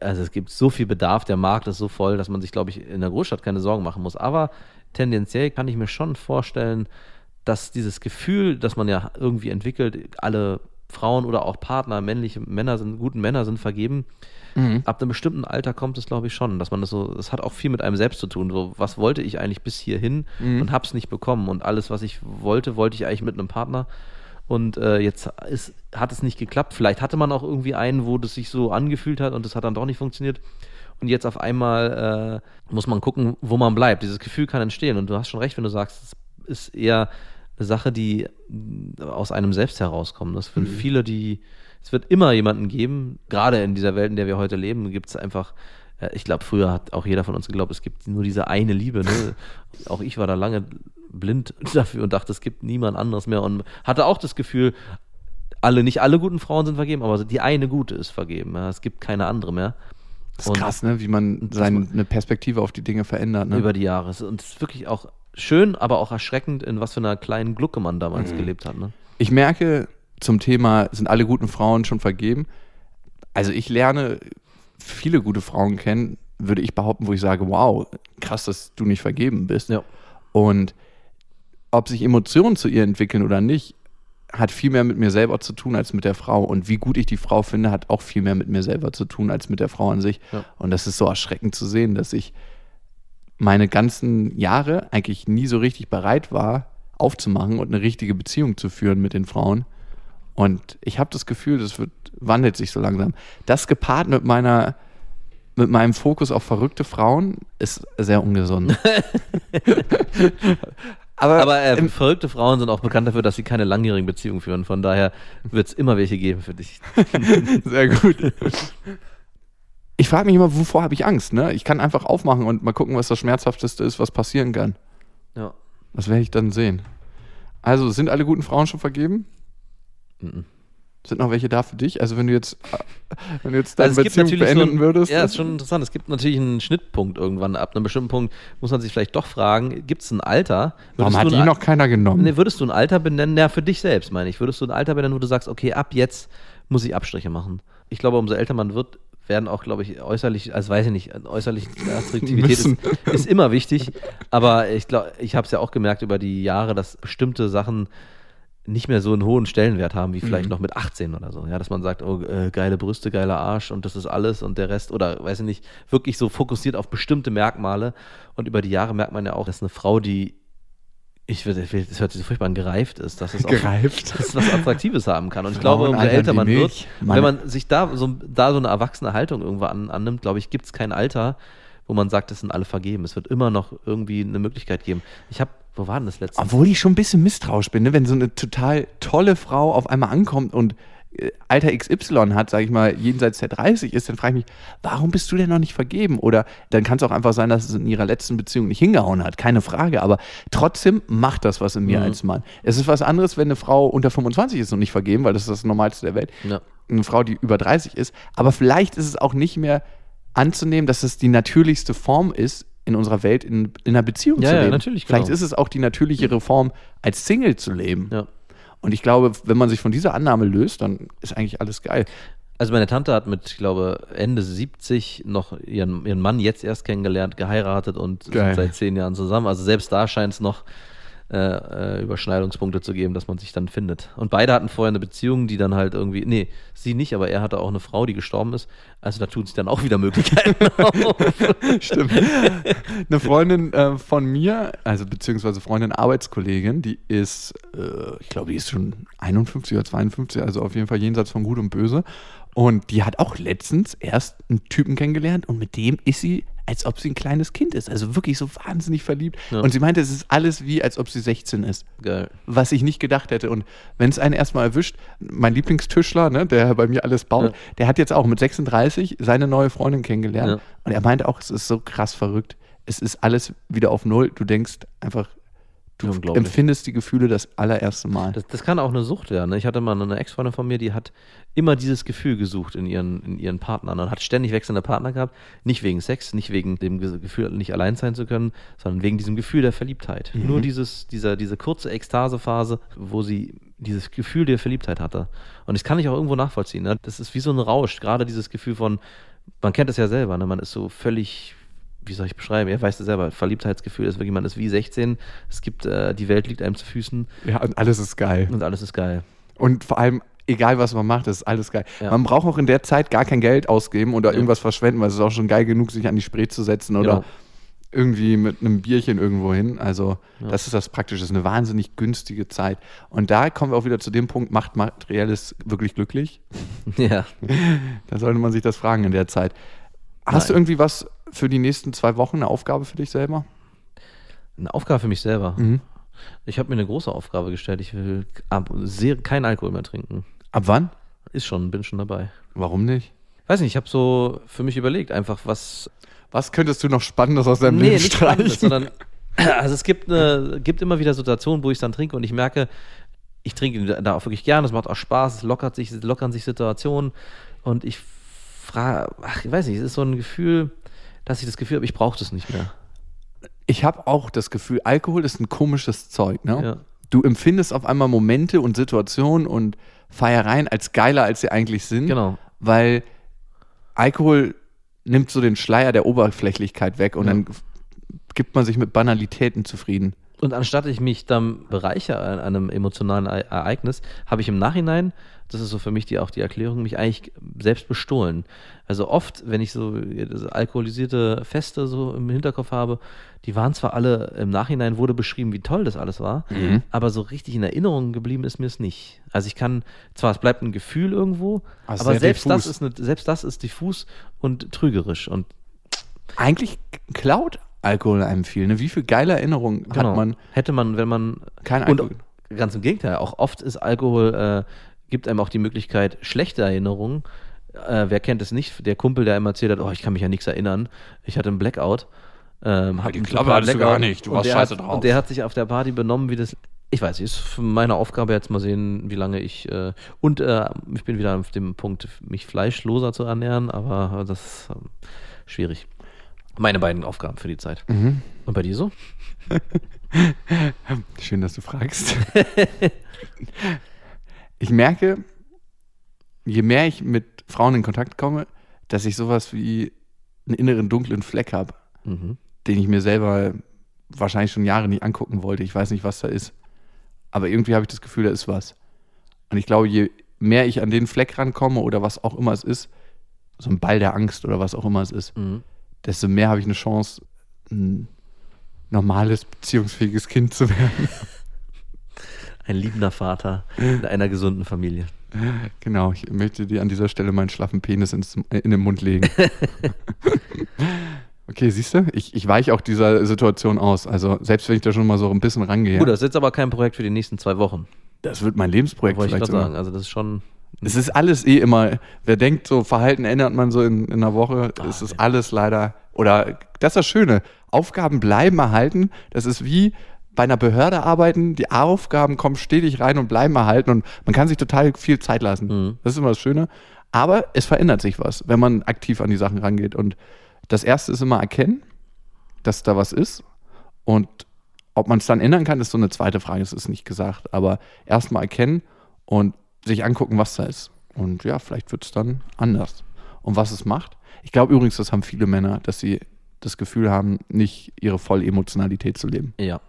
Speaker 3: also es gibt so viel Bedarf, der Markt ist so voll, dass man sich, glaube ich, in der Großstadt keine Sorgen machen muss. Aber tendenziell kann ich mir schon vorstellen, dass dieses Gefühl, das man ja irgendwie entwickelt, alle Frauen oder auch Partner, männliche Männer sind, guten Männer sind vergeben. Ab einem bestimmten Alter kommt es, glaube ich, schon, dass man das so, das hat auch viel mit einem selbst zu tun. So, was wollte ich eigentlich bis hierhin und hab's nicht bekommen? Und alles, was ich wollte, wollte ich eigentlich mit einem Partner. Und äh, jetzt ist, hat es nicht geklappt. Vielleicht hatte man auch irgendwie einen, wo das sich so angefühlt hat und das hat dann doch nicht funktioniert. Und jetzt auf einmal äh, muss man gucken, wo man bleibt. Dieses Gefühl kann entstehen. Und du hast schon recht, wenn du sagst, es ist eher Sache, die mh, aus einem selbst herauskommt. Das sind viele, die, es wird immer jemanden geben, gerade in dieser Welt, in der wir heute leben, gibt es einfach, äh, ich glaube, früher hat auch jeder von uns geglaubt, es gibt nur diese eine Liebe. Ne? auch ich war da lange blind dafür und dachte, es gibt niemand anderes mehr und hatte auch das Gefühl, alle, nicht alle guten Frauen sind vergeben, aber die eine gute ist vergeben. Ja? Es gibt keine andere mehr.
Speaker 2: Das ist
Speaker 3: Und-
Speaker 2: krass, ne? wie man seine Perspektive auf die Dinge verändert. Ne?
Speaker 3: über die Jahre. Und es ist wirklich auch schön, aber auch erschreckend, in was für einer kleinen Glucke man damals gelebt hat. Ne?
Speaker 2: ich merke zum Thema, sind alle guten Frauen schon vergeben? Also ich lerne viele gute Frauen kennen, würde ich behaupten, wo ich sage, wow, krass, dass du nicht vergeben bist.
Speaker 3: Ja.
Speaker 2: Und ob sich Emotionen zu ihr entwickeln oder nicht, hat viel mehr mit mir selber zu tun als mit der Frau. Und wie gut ich die Frau finde, hat auch viel mehr mit mir selber zu tun als mit der Frau an sich.
Speaker 3: Ja.
Speaker 2: Und das ist so erschreckend zu sehen, dass ich meine ganzen Jahre eigentlich nie so richtig bereit war, aufzumachen und eine richtige Beziehung zu führen mit den Frauen. Und ich habe das Gefühl, das wird, wandelt sich so langsam. Das gepaart mit meiner, mit meinem Fokus auf verrückte Frauen ist sehr ungesund. aber
Speaker 3: Aber äh,
Speaker 2: im-
Speaker 3: verrückte Frauen sind auch bekannt dafür, dass sie keine langjährigen Beziehungen führen. Von daher wird es immer welche geben für dich.
Speaker 2: Sehr gut. Ich frage mich immer, wovor habe ich Angst? Ne? Ich kann einfach aufmachen und mal gucken, was das Schmerzhafteste ist, was passieren kann.
Speaker 3: Ja.
Speaker 2: Das werde ich dann sehen. Also, sind alle guten Frauen schon vergeben?
Speaker 3: Mhm.
Speaker 2: Sind noch welche da für dich? Also, wenn du jetzt, äh, wenn du jetzt deine
Speaker 3: Also es gibt
Speaker 2: Beziehung
Speaker 3: so
Speaker 2: beenden
Speaker 3: ein,
Speaker 2: würdest.
Speaker 3: Ja, ist schon interessant. Es gibt natürlich einen Schnittpunkt irgendwann. Ab einem bestimmten Punkt muss man sich vielleicht doch fragen, gibt es ein Alter?
Speaker 2: warum hat die noch keiner genommen?
Speaker 3: nee, würdest du ein Alter benennen? Ja, für dich selbst meine ich. Würdest du ein Alter benennen, wo du sagst, okay, ab jetzt muss ich Abstriche machen? Ich glaube, umso älter man wird, werden auch, glaube ich, äußerlich, also weiß ich nicht, äußerlich Attraktivität ist, ist immer wichtig. Aber ich glaube, ich habe es ja auch gemerkt über die Jahre, dass bestimmte Sachen nicht mehr so einen hohen Stellenwert haben wie vielleicht
Speaker 2: Mhm.
Speaker 3: noch mit 18 oder so. Ja, dass man sagt, oh, äh, geile Brüste, geiler Arsch und das ist alles und der Rest oder weiß ich nicht, wirklich so fokussiert auf bestimmte Merkmale. Und über die Jahre merkt man ja auch, dass eine Frau, die ich würde, das hört sich so furchtbar an, gereift ist, dass es auch
Speaker 2: Gereift.
Speaker 3: dass es was Attraktives haben kann. Und ich glaube, umso älter man wird, wenn man sich da so, da so eine erwachsene Haltung irgendwo an, annimmt, glaube ich, gibt es kein Alter, wo man sagt, das sind alle vergeben. Es wird immer noch irgendwie eine Möglichkeit geben. Ich habe, wo war denn das letzte?
Speaker 2: Obwohl ich schon ein bisschen misstrauisch bin, ne? wenn so eine total tolle Frau auf einmal ankommt und Alter XY hat, sage ich mal, jenseits der 30 ist, dann frage ich mich, warum bist du denn noch nicht vergeben? Oder dann kann es auch einfach sein, dass es in ihrer letzten Beziehung nicht hingehauen hat, keine Frage. Aber trotzdem macht das was in mir
Speaker 3: Mhm.
Speaker 2: als Mann. Es ist was anderes, wenn eine Frau unter 25 ist und nicht vergeben, weil das ist das Normalste der Welt.
Speaker 3: Ja.
Speaker 2: Eine Frau, die über 30 ist. Aber vielleicht ist es auch nicht mehr anzunehmen, dass es die natürlichste Form ist, in unserer Welt in, in einer Beziehung
Speaker 3: Ja,
Speaker 2: zu
Speaker 3: ja,
Speaker 2: leben.
Speaker 3: natürlich,
Speaker 2: Vielleicht
Speaker 3: genau.
Speaker 2: ist es auch die natürlichere Form, als Single zu leben.
Speaker 3: Ja.
Speaker 2: Und ich glaube, wenn man sich von dieser Annahme löst, dann ist eigentlich alles geil.
Speaker 3: Also meine Tante hat mit, ich glaube, Ende 70 noch ihren, ihren Mann jetzt erst kennengelernt, geheiratet und
Speaker 2: Geil.
Speaker 3: sind seit zehn Jahren zusammen. Also selbst da scheint es noch äh, äh, Überschneidungspunkte zu geben, dass man sich dann findet. Und beide hatten vorher eine Beziehung, die dann halt irgendwie, nee, sie nicht, aber er hatte auch eine Frau, die gestorben ist. Also da tun sich dann auch wieder Möglichkeiten auf.
Speaker 2: Stimmt. Eine Freundin äh, von mir, also beziehungsweise Freundin, Arbeitskollegin, die ist, äh, ich glaube, die ist schon 51 oder 52, also auf jeden Fall jenseits von Gut und Böse. Und die hat auch letztens erst einen Typen kennengelernt und mit dem ist sie, als ob sie ein kleines Kind ist. Also wirklich so wahnsinnig verliebt.
Speaker 3: Ja.
Speaker 2: Und sie meinte, es ist alles wie, als ob sie 16 ist.
Speaker 3: Geil.
Speaker 2: was ich nicht gedacht hätte. Und wenn es einen erstmal erwischt, mein Lieblingstischler, ne, der bei mir alles baut,
Speaker 3: Ja.
Speaker 2: der hat jetzt auch mit 36 seine neue Freundin kennengelernt.
Speaker 3: Ja.
Speaker 2: Und er meinte auch, es ist so krass verrückt. Es ist alles wieder auf Null. Du denkst einfach, du empfindest die Gefühle das allererste Mal.
Speaker 3: Das, das kann auch eine Sucht werden. Ne? Ich hatte mal eine Ex-Freundin von mir, die hat immer dieses Gefühl gesucht in ihren, in ihren Partnern und hat ständig wechselnde Partner gehabt. Nicht wegen Sex, nicht wegen dem Ge- Gefühl, nicht allein sein zu können, sondern wegen diesem Gefühl der Verliebtheit. Nur dieses, dieser, diese kurze Ekstasephase, wo sie dieses Gefühl der Verliebtheit hatte. Und das kann ich auch irgendwo nachvollziehen. Ne? Das ist wie so ein Rausch. Gerade dieses Gefühl von, man kennt es ja selber, ne? man ist so völlig wie soll ich beschreiben? Er weiß es selber. Verliebtheitsgefühl ist wirklich, man ist wie 16. Es gibt, äh, die Welt liegt einem zu Füßen
Speaker 2: Ja, und alles ist geil.
Speaker 3: und alles ist geil.
Speaker 2: Und vor allem, egal was man macht, ist alles geil.
Speaker 3: Ja.
Speaker 2: Man braucht auch in der Zeit gar kein Geld ausgeben oder
Speaker 3: Ja.
Speaker 2: irgendwas verschwenden, weil es ist auch schon geil genug, sich an die Spree zu setzen oder
Speaker 3: Genau.
Speaker 2: irgendwie mit einem Bierchen irgendwo hin. Also,
Speaker 3: Ja.
Speaker 2: das ist das Praktische. Das ist eine wahnsinnig günstige Zeit. Und da kommen wir auch wieder zu dem Punkt, macht Materielles wirklich glücklich?
Speaker 3: Ja.
Speaker 2: Da sollte man sich das fragen in der Zeit. Hast du
Speaker 3: Nein.
Speaker 2: irgendwie was für die nächsten zwei Wochen, eine Aufgabe für dich selber?
Speaker 3: Eine Aufgabe für mich selber.
Speaker 2: Mhm.
Speaker 3: Ich habe mir eine große Aufgabe gestellt. Ich will ab, sehr, kein Alkohol mehr trinken.
Speaker 2: Ab wann?
Speaker 3: Ist schon, bin schon dabei.
Speaker 2: Warum nicht?
Speaker 3: Weiß nicht, ich habe so für mich überlegt, einfach was.
Speaker 2: Was könntest du noch Spannendes aus deinem
Speaker 3: nee,
Speaker 2: Leben
Speaker 3: nicht
Speaker 2: streichen?
Speaker 3: Spannendes, sondern. Also es gibt, eine, gibt immer wieder Situationen, wo ich dann trinke und ich merke, ich trinke da auch wirklich gern, es macht auch Spaß, es lockert sich, es lockern sich Situationen und ich frage, ach, ich weiß nicht, es ist so ein Gefühl, dass ich das Gefühl habe, ich brauche das nicht mehr.
Speaker 2: ich habe auch das Gefühl, Alkohol ist ein komisches Zeug. Ne?
Speaker 3: Ja.
Speaker 2: du empfindest auf einmal Momente und Situationen und Feiereien als geiler, als sie eigentlich sind.
Speaker 3: Genau.
Speaker 2: Weil Alkohol nimmt so den Schleier der Oberflächlichkeit weg und
Speaker 3: Ja.
Speaker 2: dann gibt man sich mit Banalitäten zufrieden.
Speaker 3: Und anstatt ich mich dann bereichere an einem emotionalen E- Ereignis, habe ich im Nachhinein, das ist so für mich die, auch die Erklärung, mich eigentlich selbst bestohlen. Also oft, wenn ich so alkoholisierte Feste so im Hinterkopf habe, die waren zwar alle, im Nachhinein wurde beschrieben, wie toll das alles war, aber so richtig in Erinnerung geblieben ist mir es nicht. Also ich kann, zwar es bleibt ein Gefühl irgendwo,
Speaker 2: Also
Speaker 3: aber selbst das,
Speaker 2: diffus.
Speaker 3: ist eine, selbst das ist diffus und trügerisch. Und
Speaker 2: Eigentlich klaut Alkohol einem viel. Ne? Wie viel geile Erinnerungen
Speaker 3: genau,
Speaker 2: hat man?
Speaker 3: hätte man, wenn man
Speaker 2: Kein
Speaker 3: Und
Speaker 2: Alkohol.
Speaker 3: ganz im Gegenteil, auch oft ist Alkohol, äh, gibt einem auch die Möglichkeit, schlechte Erinnerungen. Äh, wer kennt es nicht? Der Kumpel, der immer erzählt hat, oh, ich kann mich an nichts erinnern. Ich hatte einen Blackout. Ähm, hab
Speaker 2: die Klappe hattest du gar nicht. Du warst scheiße
Speaker 3: hat,
Speaker 2: drauf.
Speaker 3: Und der hat sich auf der Party benommen, wie das. Ich weiß ist meine Aufgabe jetzt mal sehen, wie lange ich. Äh, und äh, ich bin wieder auf dem Punkt, mich fleischloser zu ernähren, aber das ist ähm, schwierig. Meine beiden Aufgaben für die Zeit.
Speaker 2: Mhm.
Speaker 3: Und bei dir so?
Speaker 2: Schön, dass du fragst. ich merke, je mehr ich mit Frauen in Kontakt komme, dass ich sowas wie einen inneren dunklen Fleck habe,
Speaker 3: Mhm.
Speaker 2: den ich mir selber wahrscheinlich schon Jahre nicht angucken wollte. Ich weiß nicht, was da ist. Aber irgendwie habe ich das Gefühl, da ist was. Und ich glaube, je mehr ich an den Fleck rankomme oder was auch immer es ist, so ein Ball der Angst oder was auch immer es ist,
Speaker 3: Mhm.
Speaker 2: desto mehr habe ich eine Chance, ein normales, beziehungsfähiges Kind zu werden.
Speaker 3: Ein liebender Vater in einer gesunden Familie.
Speaker 2: Genau, ich möchte dir an dieser Stelle meinen schlaffen Penis ins, äh, in den Mund legen. okay, siehst du, ich, ich weiche auch dieser Situation aus. Also selbst wenn ich da schon mal so ein bisschen rangehe,
Speaker 3: Gut, das ist jetzt aber kein Projekt für die nächsten zwei Wochen.
Speaker 2: das wird mein Lebensprojekt
Speaker 3: Wollte ich
Speaker 2: vielleicht
Speaker 3: gerade
Speaker 2: sogar.
Speaker 3: sagen. Also das ist schon.
Speaker 2: Es ist alles eh immer, wer denkt, so Verhalten ändert man so in, in einer Woche,
Speaker 3: Ah,
Speaker 2: es ist alles leider, oder das ist das Schöne, Aufgaben bleiben erhalten, das ist wie bei einer Behörde arbeiten, die Aufgaben kommen stetig rein und bleiben erhalten und man kann sich total viel Zeit lassen.
Speaker 3: Mhm.
Speaker 2: Das ist immer das Schöne. Aber es verändert sich was, wenn man aktiv an die Sachen rangeht. Und das Erste ist immer erkennen, dass da was ist. Und ob man es dann ändern kann, ist so eine zweite Frage. Das ist nicht gesagt. Aber erstmal erkennen und sich angucken, was da ist. Und ja, vielleicht wird es dann anders. Und was es macht. Ich glaube übrigens, das haben viele Männer, dass sie das Gefühl haben, nicht ihre volle Emotionalität zu leben.
Speaker 3: Ja,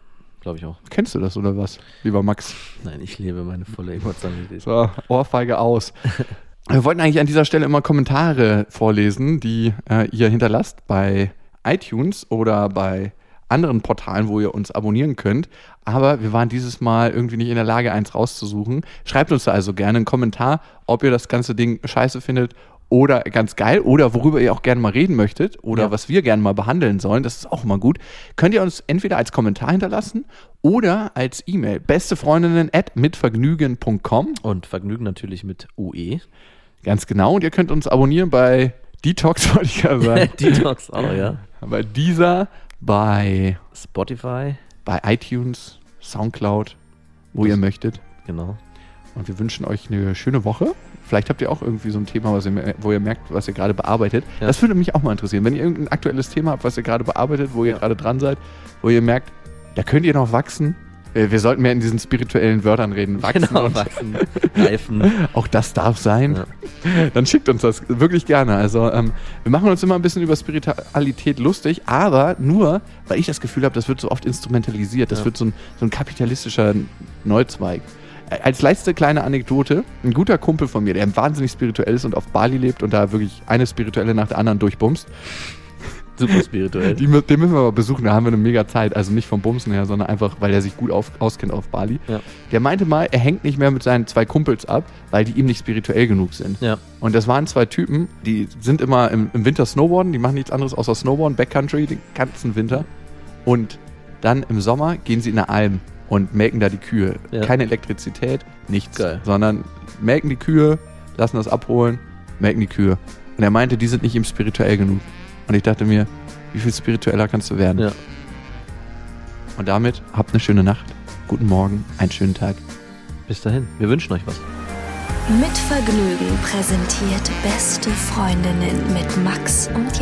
Speaker 3: glaube ich auch.
Speaker 2: Kennst du das oder was, lieber Max?
Speaker 3: Nein, ich lebe meine volle Emotionalität.
Speaker 2: So, Ohrfeige aus. Wir wollten eigentlich an dieser Stelle immer Kommentare vorlesen, die äh, ihr hinterlasst bei iTunes oder bei anderen Portalen, wo ihr uns abonnieren könnt. Aber wir waren dieses Mal irgendwie nicht in der Lage, eins rauszusuchen. Schreibt uns da also gerne einen Kommentar, ob ihr das ganze Ding scheiße findet oder ganz geil oder worüber ihr auch gerne mal reden möchtet oder
Speaker 3: Ja.
Speaker 2: was wir gerne mal behandeln sollen. Das ist auch mal gut. Könnt ihr uns entweder als Kommentar hinterlassen oder als E-Mail. Bestefreundinnen at mitvergnügen.com.
Speaker 3: Und Vergnügen natürlich mit. UE.
Speaker 2: Ganz genau. Und ihr könnt uns abonnieren bei Detox, wollte ich gerade sagen.
Speaker 3: Detox auch, ja.
Speaker 2: bei dieser, bei,
Speaker 3: Spotify,
Speaker 2: bei iTunes, Soundcloud, wo ihr möchtet.
Speaker 3: genau.
Speaker 2: Und wir wünschen euch eine schöne Woche. Vielleicht habt ihr auch irgendwie so ein Thema, was ihr, wo ihr merkt, was ihr gerade bearbeitet.
Speaker 3: Ja.
Speaker 2: Das würde mich auch mal interessieren. Wenn ihr irgendein aktuelles Thema habt, was ihr gerade bearbeitet, wo ihr
Speaker 3: Ja.
Speaker 2: gerade dran seid, wo ihr merkt, da könnt ihr noch wachsen. Äh, Wir sollten mehr in diesen spirituellen Wörtern reden. Wachsen
Speaker 3: Genau,
Speaker 2: und
Speaker 3: wachsen, reifen.
Speaker 2: auch das darf sein.
Speaker 3: Ja.
Speaker 2: Dann schickt uns das wirklich gerne. Also ähm, wir machen uns immer ein bisschen über Spiritualität lustig, aber nur, weil ich das Gefühl habe, das wird so oft instrumentalisiert. Das wird so ein, so ein kapitalistischer Neuzweig. Als letzte kleine Anekdote, ein guter Kumpel von mir, der wahnsinnig spirituell ist und auf Bali lebt und da wirklich eine spirituelle nach der anderen durchbumst,
Speaker 3: Super spirituell.
Speaker 2: die, den müssen wir aber besuchen, da haben wir eine mega Zeit. Also nicht vom Bumsen her, sondern einfach, weil er sich gut auf, auskennt auf Bali.
Speaker 3: Ja.
Speaker 2: Der meinte mal, er hängt nicht mehr mit seinen zwei Kumpels ab, weil die ihm nicht spirituell genug sind.
Speaker 3: Ja.
Speaker 2: Und das waren zwei Typen, die sind immer im, im Winter Snowboarden, die machen nichts anderes außer Snowboarden, Backcountry, den ganzen Winter. Und dann im Sommer gehen sie in eine Alm und melken da die Kühe.
Speaker 3: Ja.
Speaker 2: Keine Elektrizität, nichts.
Speaker 3: Geil.
Speaker 2: Sondern melken die Kühe, lassen das abholen, melken die Kühe. Und er meinte, die sind nicht ihm spirituell genug. Und ich dachte mir, wie viel spiritueller kannst du werden?
Speaker 3: Ja.
Speaker 2: Und damit habt eine schöne Nacht, guten Morgen, einen schönen Tag.
Speaker 3: Bis dahin. Wir wünschen euch was.
Speaker 1: Mit Vergnügen präsentiert Beste Freundinnen mit Max und